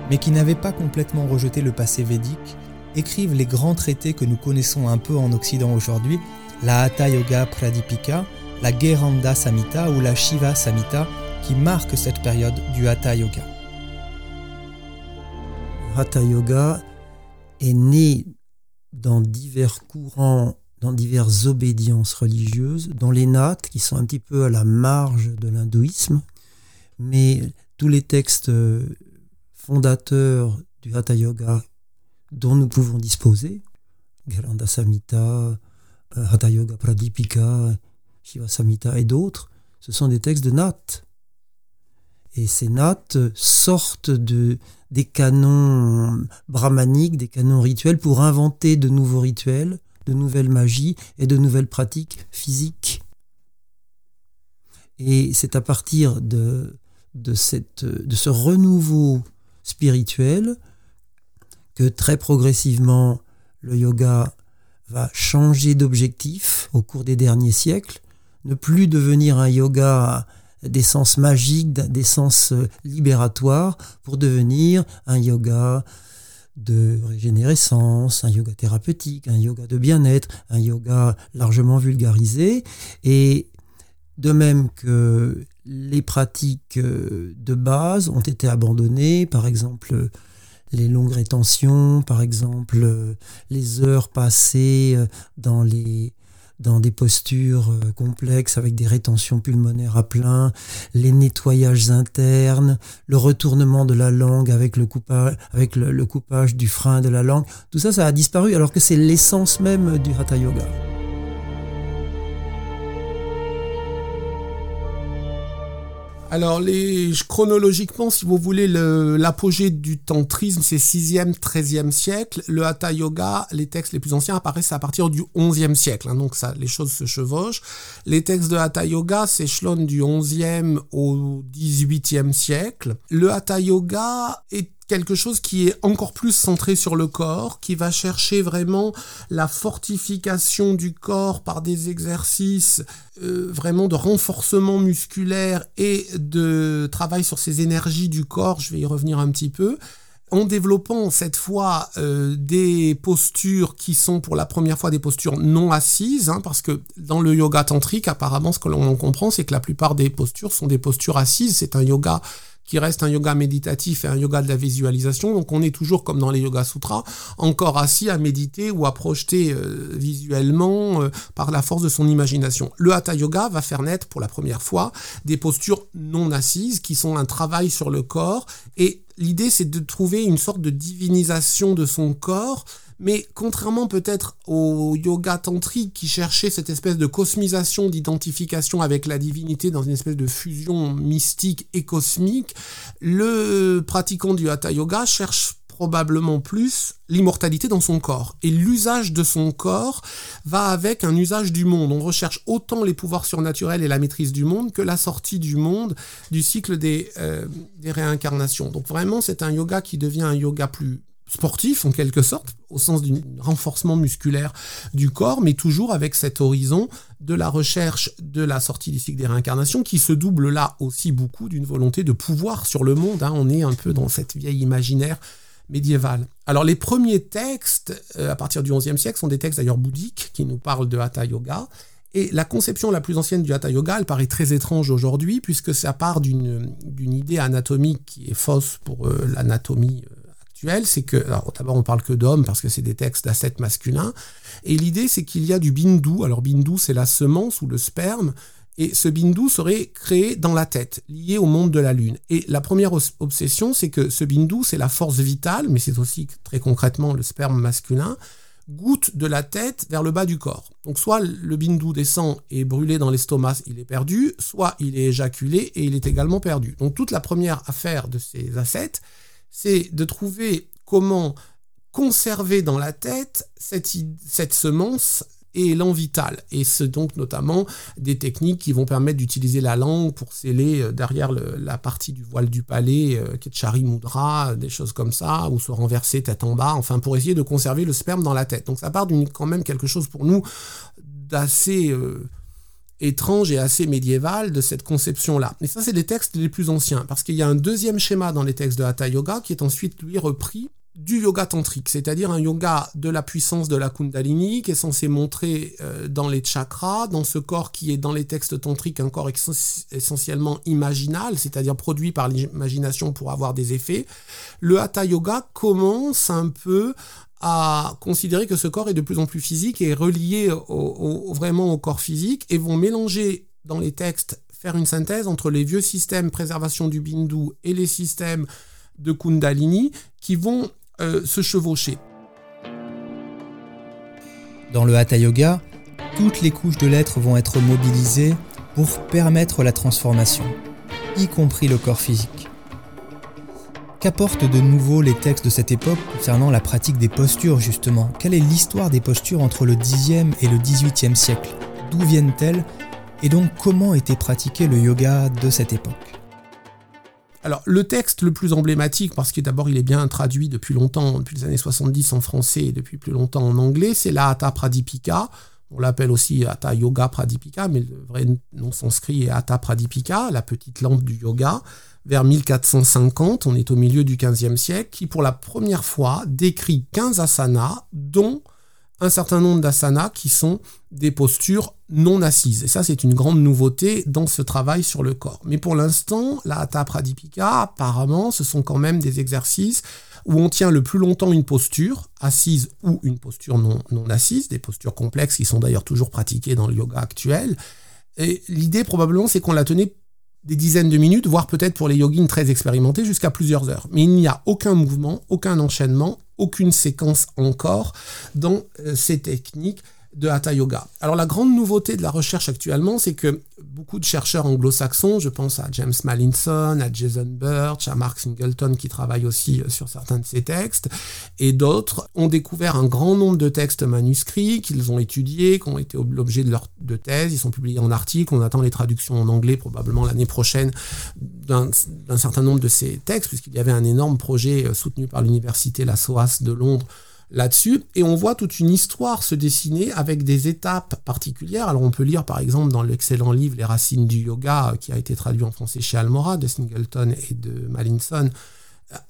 mais qui n'avaient pas complètement rejeté le passé védique, écrivent les grands traités que nous connaissons un peu en Occident aujourd'hui, la Hatha Yoga Pradipika, la Geranda Samhita ou la Shiva Samhita, qui marquent cette période du Hatha Yoga. Hatha Yoga est né dans divers courants, dans diverses obédiences religieuses, dont les naths, qui sont un petit peu à la marge de l'hindouisme, mais tous les textes fondateurs du Hatha Yoga dont nous pouvons disposer, Geranda Samhita, euh, Hatha Yoga Pradipika, Shiva Samhita et d'autres, ce sont des textes de Nath. Et ces Nath sortent de, des canons brahmaniques, des canons rituels, pour inventer de nouveaux rituels, de nouvelles magies et de nouvelles pratiques physiques. Et c'est à partir de, de ce renouveau spirituel que très progressivement, le yoga va changer d'objectif au cours des derniers siècles, ne plus devenir un yoga d'essence magique, d'essence libératoire, pour devenir un yoga de régénérescence, un yoga thérapeutique, un yoga de bien-être, un yoga largement vulgarisé. Et de même que les pratiques de base ont été abandonnées, par exemple les longues rétentions, par exemple, euh, les heures passées euh, dans les dans des postures euh, complexes avec des rétentions pulmonaires à plein, les nettoyages internes, le retournement de la langue avec le coupage, avec le coupage du frein de la langue. Tout ça, ça a disparu alors que c'est l'essence même du Hatha Yoga. Alors, les, chronologiquement, si vous voulez, l'apogée du tantrisme, c'est 6e, 13e siècle. Le Hatha Yoga, les textes les plus anciens apparaissent à partir du 11e siècle. Hein, donc, ça, les choses se chevauchent. Les textes de Hatha Yoga s'échelonnent du 11e au 18e siècle. Le Hatha Yoga est quelque chose qui est encore plus centré sur le corps, qui va chercher vraiment la fortification du corps par des exercices euh, vraiment de renforcement musculaire et de travail sur ces énergies du corps, je vais y revenir un petit peu, en développant cette fois euh, des postures qui sont pour la première fois des postures non assises, hein, parce que dans le yoga tantrique, apparemment, ce que l'on en comprend, c'est que la plupart des postures sont des postures assises. C'est un yoga qui reste un yoga méditatif et un yoga de la visualisation. Donc on est toujours comme dans les Yoga Sutras, encore assis à méditer ou à projeter euh, visuellement euh, par la force de son imagination. Le Hatha Yoga va faire naître pour la première fois des postures non assises qui sont un travail sur le corps et l'idée c'est de trouver une sorte de divinisation de son corps mais contrairement peut-être au yoga tantrique qui cherchait cette espèce de cosmisation, d'identification avec la divinité dans une espèce de fusion mystique et cosmique, le pratiquant du hatha yoga cherche probablement plus l'immortalité dans son corps. Et l'usage de son corps va avec un usage du monde. On recherche autant les pouvoirs surnaturels et la maîtrise du monde que la sortie du monde du cycle des, euh, des réincarnations. Donc vraiment, c'est un yoga qui devient un yoga plus sportif en quelque sorte, au sens du renforcement musculaire du corps, mais toujours avec cet horizon de la recherche de la sortie du cycle des réincarnations qui se double là aussi beaucoup d'une volonté de pouvoir sur le monde. Hein. On est un peu dans cette vieille imaginaire médiévale. Alors les premiers textes, euh, à partir du XIe siècle, sont des textes d'ailleurs bouddhiques qui nous parlent de Hatha Yoga. Et la conception la plus ancienne du Hatha Yoga, elle paraît très étrange aujourd'hui, puisque ça part d'une idée anatomique qui est fausse pour euh, l'anatomie euh, c'est que, d'abord on parle que d'hommes parce que c'est des textes d'ascètes masculins, et l'idée c'est qu'il y a du bindu, alors bindu c'est la semence ou le sperme, et ce bindu serait créé dans la tête, lié au monde de la Lune. Et la première obsession, c'est que ce bindu, c'est la force vitale, mais c'est aussi très concrètement le sperme masculin, goutte de la tête vers le bas du corps. Donc soit le bindu descend et brûlé dans l'estomac, il est perdu, soit il est éjaculé et il est également perdu. Donc toute la première affaire de ces ascètes, c'est de trouver comment conserver dans la tête cette, semence et l'élan vital. Et c'est donc notamment des techniques qui vont permettre d'utiliser la langue pour sceller euh, derrière la partie du voile du palais, euh, Ketchari Mudra, des choses comme ça, ou se renverser tête en bas, enfin pour essayer de conserver le sperme dans la tête. Donc ça part d'une quand même quelque chose pour nous d'assez... Euh, étrange et assez médiéval de cette conception-là. Et ça, c'est les textes les plus anciens, parce qu'il y a un deuxième schéma dans les textes de Hatha Yoga qui est ensuite, lui, repris du yoga tantrique, c'est-à-dire un yoga de la puissance de la Kundalini qui est censé montrer euh, dans les chakras, dans ce corps qui est dans les textes tantriques un corps essentiellement imaginal, c'est-à-dire produit par l'imagination pour avoir des effets. Le Hatha Yoga commence un peu à considérer que ce corps est de plus en plus physique et relié vraiment au corps physique et vont mélanger dans les textes, faire une synthèse entre les vieux systèmes préservation du bindu et les systèmes de Kundalini qui vont euh, se chevaucher. Dans le Hatha Yoga, toutes les couches de l'être vont être mobilisées pour permettre la transformation, y compris le corps physique. Qu'apportent de nouveau les textes de cette époque concernant la pratique des postures justement? Quelle est l'histoire des postures entre le Xe et le XVIIIe siècle? D'où viennent-elles? Et donc comment était pratiqué le yoga de cette époque? Alors, le texte le plus emblématique, parce que d'abord il est bien traduit depuis longtemps, depuis les années 70 en français et depuis plus longtemps en anglais, c'est la Hatha Pradipika. On l'appelle aussi Hatha Yoga Pradipika, mais le vrai nom sanskrit est Hatha Pradipika, la petite lampe du yoga vers 1450, on est au milieu du XVe siècle, qui pour la première fois décrit 15 asanas, dont un certain nombre d'asanas qui sont des postures non assises. Et ça, c'est une grande nouveauté dans ce travail sur le corps. Mais pour l'instant, la Hatha Pradipika, apparemment, ce sont quand même des exercices où on tient le plus longtemps une posture, assise ou une posture non, non assise, des postures complexes qui sont d'ailleurs toujours pratiquées dans le yoga actuel. Et l'idée probablement c'est qu'on la tenait des dizaines de minutes, voire peut-être pour les yogins très expérimentés jusqu'à plusieurs heures. Mais il n'y a aucun mouvement, aucun enchaînement, aucune séquence encore dans euh, ces techniques de Hatha Yoga. Alors la grande nouveauté de la recherche actuellement, c'est que beaucoup de chercheurs anglo-saxons, je pense à James Mallinson, à Jason Birch, à Mark Singleton qui travaille aussi euh, sur certains de ces textes, et d'autres ont découvert un grand nombre de textes manuscrits qu'ils ont étudiés, qui ont été l'objet de leur de ils sont publiés en articles, on attend les traductions en anglais probablement l'année prochaine d'un certain nombre de ces textes, puisqu'il y avait un énorme projet euh, soutenu par l'université La SOAS de Londres là-dessus. Et on voit toute une histoire se dessiner avec des étapes particulières. Alors on peut lire par exemple dans l'excellent livre Les racines du yoga, qui a été traduit en français chez Almora, de Singleton et de Mallinson,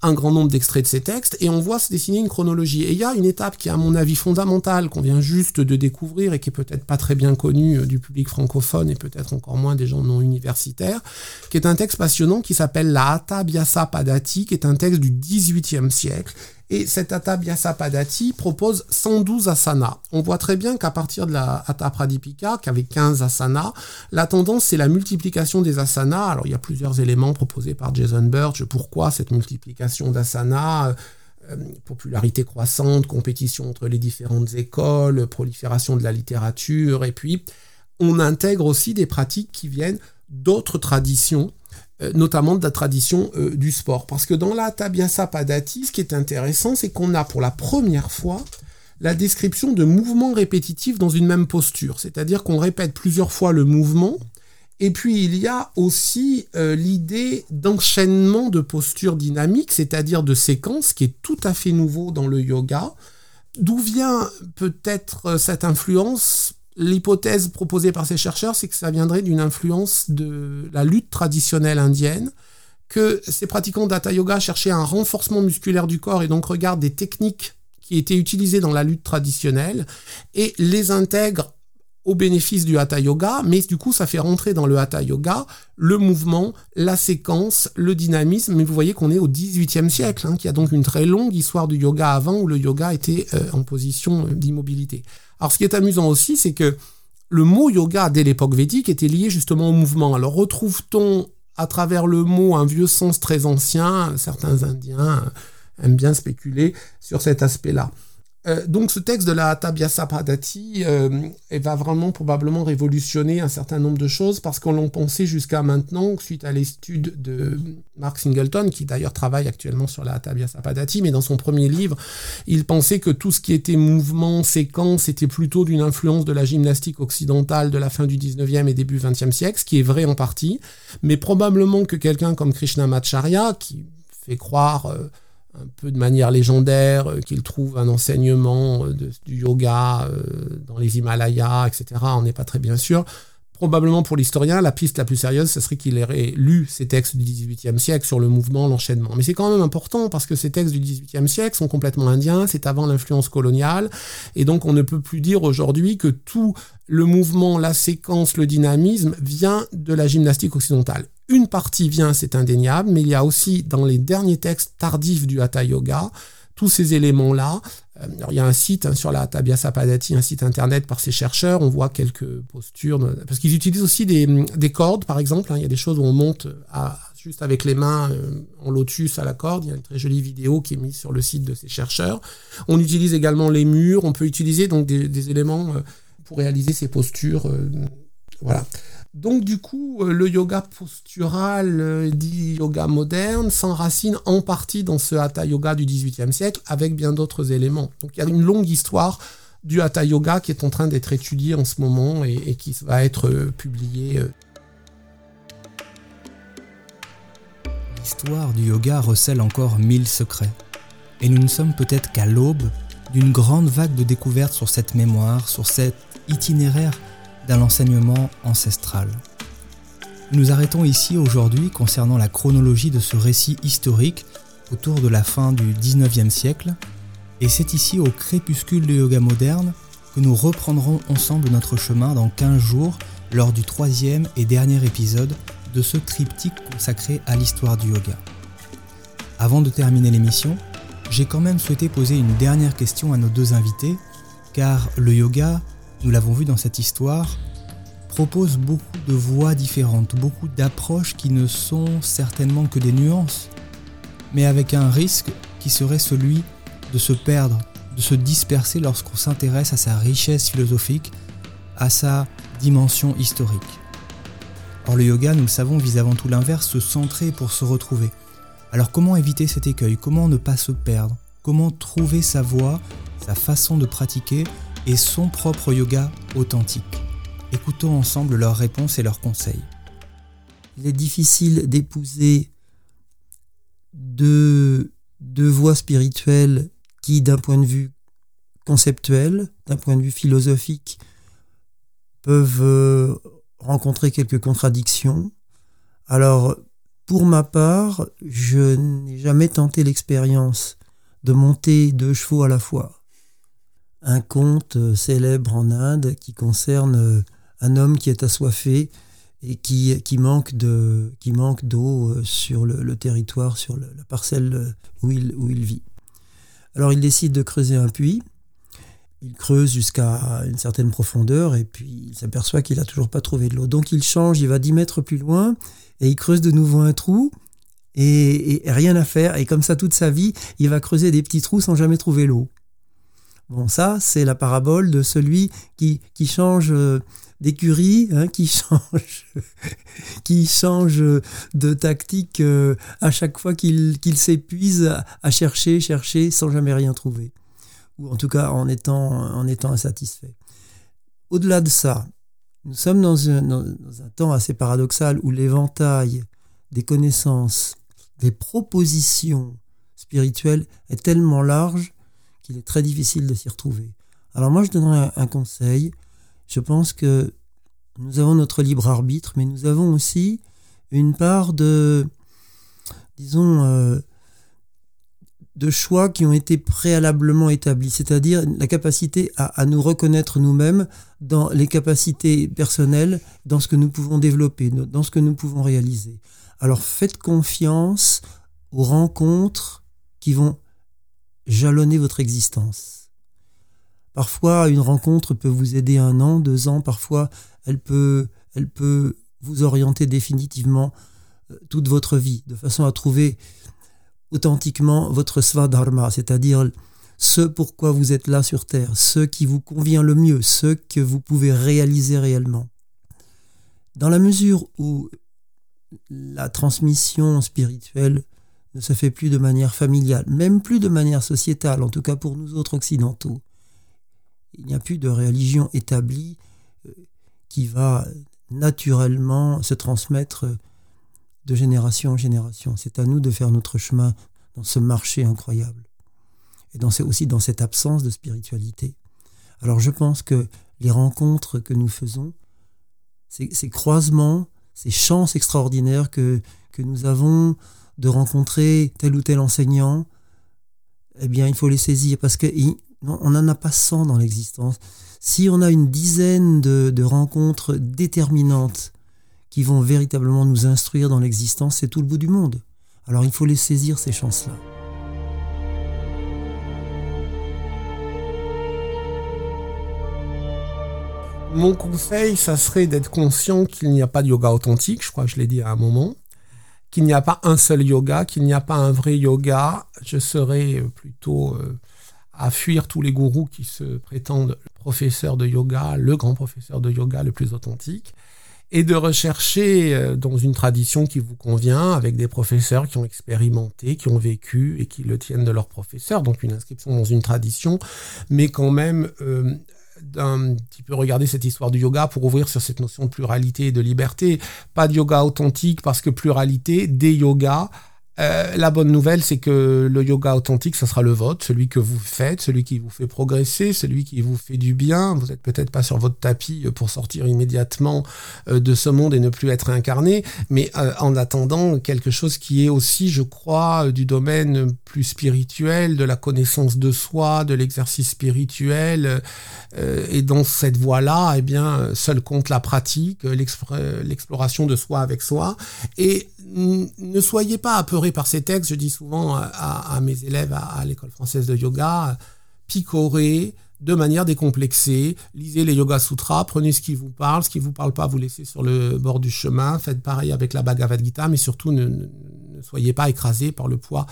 un grand nombre d'extraits de ces textes, et on voit se dessiner une chronologie. Et il y a une étape qui est à mon avis fondamentale, qu'on vient juste de découvrir et qui est peut-être pas très bien connue euh, du public francophone et peut-être encore moins des gens non universitaires, qui est un texte passionnant qui s'appelle la Hatha Biasa Padati, qui est un texte du XVIIIe siècle et cet Hatha Padati propose 112 asanas. On voit très bien qu'à partir de la Hatha Pradipika, qui avait 15 asanas, la tendance c'est la multiplication des asanas. Alors il y a plusieurs éléments proposés par Jason Birch. Pourquoi cette multiplication d'asanas euh, popularité croissante, compétition entre les différentes écoles, prolifération de la littérature, et puis on intègre aussi des pratiques qui viennent d'autres traditions notamment de la tradition euh, du sport. Parce que dans la Tabiasa Padati, ce qui est intéressant, c'est qu'on a pour la première fois la description de mouvements répétitifs dans une même posture. C'est-à-dire qu'on répète plusieurs fois le mouvement, et puis il y a aussi euh, l'idée d'enchaînement de postures dynamiques, c'est-à-dire de séquences, qui est tout à fait nouveau dans le yoga. D'où vient peut-être cette influence L'hypothèse proposée par ces chercheurs, c'est que ça viendrait d'une influence de la lutte traditionnelle indienne, que ces pratiquants d'Hatha Yoga cherchaient un renforcement musculaire du corps et donc regardent des techniques qui étaient utilisées dans la lutte traditionnelle et les intègrent au bénéfice du Hatha Yoga, mais du coup ça fait rentrer dans le Hatha Yoga le mouvement, la séquence, le dynamisme, mais vous voyez qu'on est au XVIIIe siècle, hein, qui a donc une très longue histoire du yoga avant où le yoga était euh, en position d'immobilité. Alors ce qui est amusant aussi, c'est que le mot yoga dès l'époque védique était lié justement au mouvement. Alors retrouve-t-on à travers le mot un vieux sens très ancien? Certains Indiens aiment bien spéculer sur cet aspect-là. Euh, donc ce texte de la Tabiasa Padati euh, va vraiment probablement révolutionner un certain nombre de choses parce qu'on l'a pensé jusqu'à maintenant, suite à l'étude de Mark Singleton, qui d'ailleurs travaille actuellement sur la Tabiasa Padati, mais dans son premier livre, il pensait que tout ce qui était mouvement, séquence, était plutôt d'une influence de la gymnastique occidentale de la fin du 19e et début 20e siècle, ce qui est vrai en partie, mais probablement que quelqu'un comme Krishnamacharya, qui fait croire... Euh, un peu de manière légendaire, euh, qu'il trouve un enseignement euh, du yoga euh, dans les Himalayas, etc. On n'est pas très bien sûr. Probablement pour l'historien, la piste la plus sérieuse, ce serait qu'il ait lu ces textes du XVIIIe siècle sur le mouvement, l'enchaînement. Mais c'est quand même important parce que ces textes du XVIIIe siècle sont complètement indiens, c'est avant l'influence coloniale, et donc on ne peut plus dire aujourd'hui que tout le mouvement, la séquence, le dynamisme vient de la gymnastique occidentale. Une partie vient, c'est indéniable, mais il y a aussi dans les derniers textes tardifs du Hatha Yoga, tous ces éléments-là. Euh, il y a un site hein, sur la Hatha Padati, un site internet par ces chercheurs, on voit quelques postures, parce qu'ils utilisent aussi des, cordes, par exemple. Hein. il y a des choses où on monte juste avec les mains euh, en lotus à la corde. Il y a une très jolie vidéo qui est mise sur le site de ces chercheurs. On utilise également les murs, on peut utiliser donc des, éléments euh, pour réaliser ces postures. voilà. Donc du coup, euh, le yoga postural, euh, dit yoga moderne, s'enracine en partie dans ce hatha yoga du XVIIIe siècle, avec bien d'autres éléments. Donc il y a une longue histoire du hatha yoga qui est en train d'être étudiée en ce moment et, qui va être euh, publiée. L'histoire du yoga recèle encore mille secrets. Et nous ne sommes peut-être qu'à l'aube d'une grande vague de découvertes sur cette mémoire, sur cet itinéraire d'un enseignement ancestral. Nous arrêtons ici aujourd'hui concernant la chronologie de ce récit historique autour de la fin du 19e siècle, et c'est ici au crépuscule du yoga moderne que nous reprendrons ensemble notre chemin dans 15 jours lors du troisième et dernier épisode de ce triptyque consacré à l'histoire du yoga. Avant de terminer l'émission, j'ai quand même souhaité poser une dernière question à nos deux invités, car le yoga, nous l'avons vu dans cette histoire, propose beaucoup de voies différentes, beaucoup d'approches qui ne sont certainement que des nuances, mais avec un risque qui serait celui de se perdre, de se disperser lorsqu'on s'intéresse à sa richesse philosophique, à sa dimension historique. Or le yoga, nous le savons, vise avant tout l'inverse, se centrer pour se retrouver. Alors comment éviter cet écueil? Comment ne pas se perdre? Comment trouver sa voie, sa façon de pratiquer et son propre yoga authentique Écoutons ensemble leurs réponses et leurs conseils. Il est difficile d'épouser deux, voies spirituelles qui, d'un point de vue conceptuel, d'un point de vue philosophique, peuvent euh, rencontrer quelques contradictions. Alors, pour ma part, je n'ai jamais tenté l'expérience de monter deux chevaux à la fois. Un conte euh, célèbre en Inde qui concerne euh, un homme qui est assoiffé et qui, qui manque de qui manque d'eau euh, sur le, territoire, sur la parcelle où il, où il vit. Alors il décide de creuser un puits. Il creuse jusqu'à une certaine profondeur et puis il s'aperçoit qu'il n'a toujours pas trouvé de l'eau. Donc il change, il va 10 mètres plus loin et il creuse de nouveau un trou et, rien à faire. Et comme ça toute sa vie, il va creuser des petits trous sans jamais trouver l'eau. Bon, ça, c'est la parabole de celui qui, qui change euh, d'écurie, hein, qui change, qui change de tactique euh, à chaque fois qu'il s'épuise à, chercher, chercher sans jamais rien trouver. Ou en tout cas en étant, en étant insatisfait. Au-delà de ça, nous sommes dans un, dans un temps assez paradoxal où l'éventail des connaissances, des propositions spirituelles est tellement large qu'il est très difficile de s'y retrouver. Alors moi, je donnerais un, conseil. Je pense que nous avons notre libre arbitre, mais nous avons aussi une part de, disons, euh, de choix qui ont été préalablement établis, c'est-à-dire la capacité à, nous reconnaître nous-mêmes dans les capacités personnelles, dans ce que nous pouvons développer, dans ce que nous pouvons réaliser. Alors faites confiance aux rencontres qui vont jalonner votre existence. Parfois, une rencontre peut vous aider un an, deux ans, parfois, elle peut, elle peut vous orienter définitivement euh, toute votre vie, de façon à trouver authentiquement votre svadharma, c'est-à-dire ce pourquoi vous êtes là sur Terre, ce qui vous convient le mieux, ce que vous pouvez réaliser réellement. Dans la mesure où la transmission spirituelle ne se fait plus de manière familiale, même plus de manière sociétale, en tout cas pour nous autres occidentaux. Il n'y a plus de religion établie euh, qui va naturellement se transmettre de génération en génération. C'est à nous de faire notre chemin dans ce marché incroyable. Et dans, aussi dans cette absence de spiritualité. Alors je pense que les rencontres que nous faisons, ces, ces croisements, ces chances extraordinaires que, que nous avons de rencontrer tel ou tel enseignant, eh bien, il faut les saisir parce qu'on n'en a pas 100 dans l'existence. Si on a une dizaine de, de, rencontres déterminantes qui vont véritablement nous instruire dans l'existence, c'est tout le bout du monde. Alors il faut les saisir, ces chances-là. Mon conseil, ça serait d'être conscient qu'il n'y a pas de yoga authentique, je crois que je l'ai dit à un moment, qu'il n'y a pas un seul yoga, qu'il n'y a pas un vrai yoga. Je serais plutôt euh, à fuir tous les gourous qui se prétendent professeurs de yoga, le grand professeur de yoga le plus authentique, et de rechercher euh, dans une tradition qui vous convient, avec des professeurs qui ont expérimenté, qui ont vécu et qui le tiennent de leurs professeurs, donc une inscription dans une tradition, mais quand même euh, d'un petit peu regarder cette histoire du yoga pour ouvrir sur cette notion de pluralité et de liberté. Pas de yoga authentique parce que pluralité, des yogas euh, la bonne nouvelle, c'est que le yoga authentique, ça sera le vote, celui que vous faites, celui qui vous fait progresser, celui qui vous fait du bien. Vous n'êtes peut-être pas sur votre tapis euh, pour sortir immédiatement euh, de ce monde et ne plus être incarné, mais en attendant quelque chose qui est aussi, je crois, du domaine plus spirituel, de la connaissance de soi, de l'exercice spirituel. et dans cette voie-là, eh bien, seul compte la pratique, l'exploration de soi avec soi. Et ne soyez pas apeurés par ces textes. Je dis souvent à, mes élèves à, l'école française de yoga, picoré de manière décomplexée. Lisez les Yoga Sutras, prenez ce qui vous parle, ce qui vous parle pas, vous laissez sur le bord du chemin. Faites pareil avec la Bhagavad Gita, mais surtout ne, ne soyez pas écrasés par le poids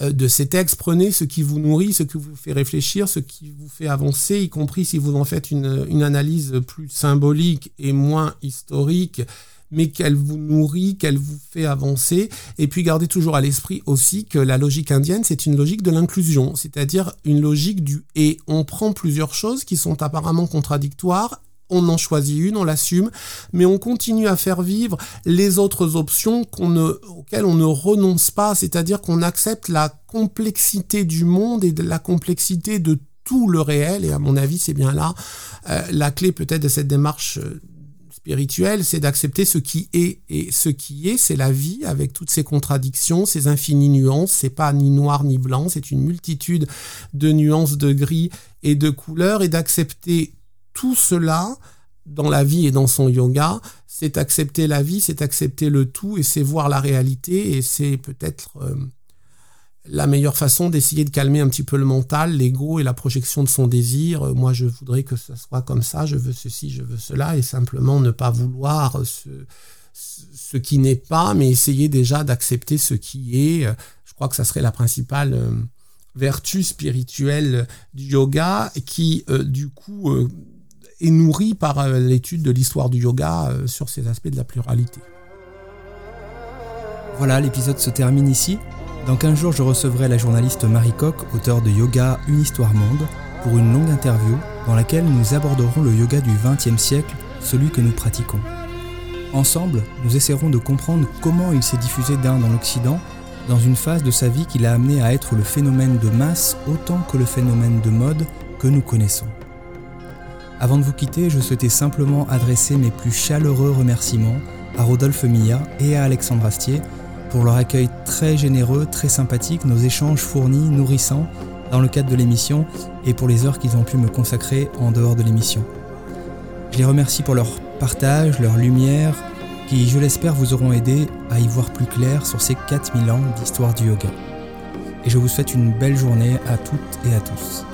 euh, de ces textes. Prenez ce qui vous nourrit, ce qui vous fait réfléchir, ce qui vous fait avancer, y compris si vous en faites une analyse plus symbolique et moins historique mais qu'elle vous nourrit, qu'elle vous fait avancer. Et puis gardez toujours à l'esprit aussi que la logique indienne, c'est une logique de l'inclusion, c'est-à-dire une logique du et. On prend plusieurs choses qui sont apparemment contradictoires on en choisit une, on l'assume, mais on continue à faire vivre les autres options auxquelles on ne renonce pas, c'est-à-dire qu'on accepte la complexité du monde et de la complexité de tout le réel, et à mon avis c'est bien là euh, la clé peut-être de cette démarche spirituelle, c'est d'accepter ce qui est, et ce qui est, c'est la vie avec toutes ses contradictions, ses infinies nuances, c'est pas ni noir ni blanc, c'est une multitude de nuances de gris et de couleurs, et d'accepter tout cela dans la vie et dans son yoga, c'est accepter la vie, c'est accepter le tout et c'est voir la réalité. Et c'est peut-être euh, la meilleure façon d'essayer de calmer un petit peu le mental, l'ego et la projection de son désir. Euh, moi, je voudrais que ce soit comme ça, je veux ceci, je veux cela et simplement ne pas vouloir ce, ce qui n'est pas, mais essayer déjà d'accepter ce qui est. Je crois que ça serait la principale euh, vertu spirituelle du yoga qui, du coup, est nourri par euh, l'étude de l'histoire du yoga euh, sur ces aspects de la pluralité. Voilà, l'épisode se termine ici. Dans 15 jours, je recevrai la journaliste Marie Coq, auteure de Yoga Une Histoire Monde, pour une longue interview dans laquelle nous aborderons le yoga du XXe siècle, celui que nous pratiquons. Ensemble, nous essaierons de comprendre comment il s'est diffusé d'un dans l'Occident, dans une phase de sa vie qui l'a amené à être le phénomène de masse autant que le phénomène de mode que nous connaissons. Avant de vous quitter, je souhaitais simplement adresser mes plus chaleureux remerciements à Rodolphe Milla et à Alexandre Astier pour leur accueil très généreux, très sympathique, nos échanges fournis, nourrissants dans le cadre de l'émission et pour les heures qu'ils ont pu me consacrer en dehors de l'émission. Je les remercie pour leur partage, leur lumière, qui, je l'espère, vous auront aidé à y voir plus clair sur ces 4000 ans d'histoire du yoga. Et je vous souhaite une belle journée à toutes et à tous.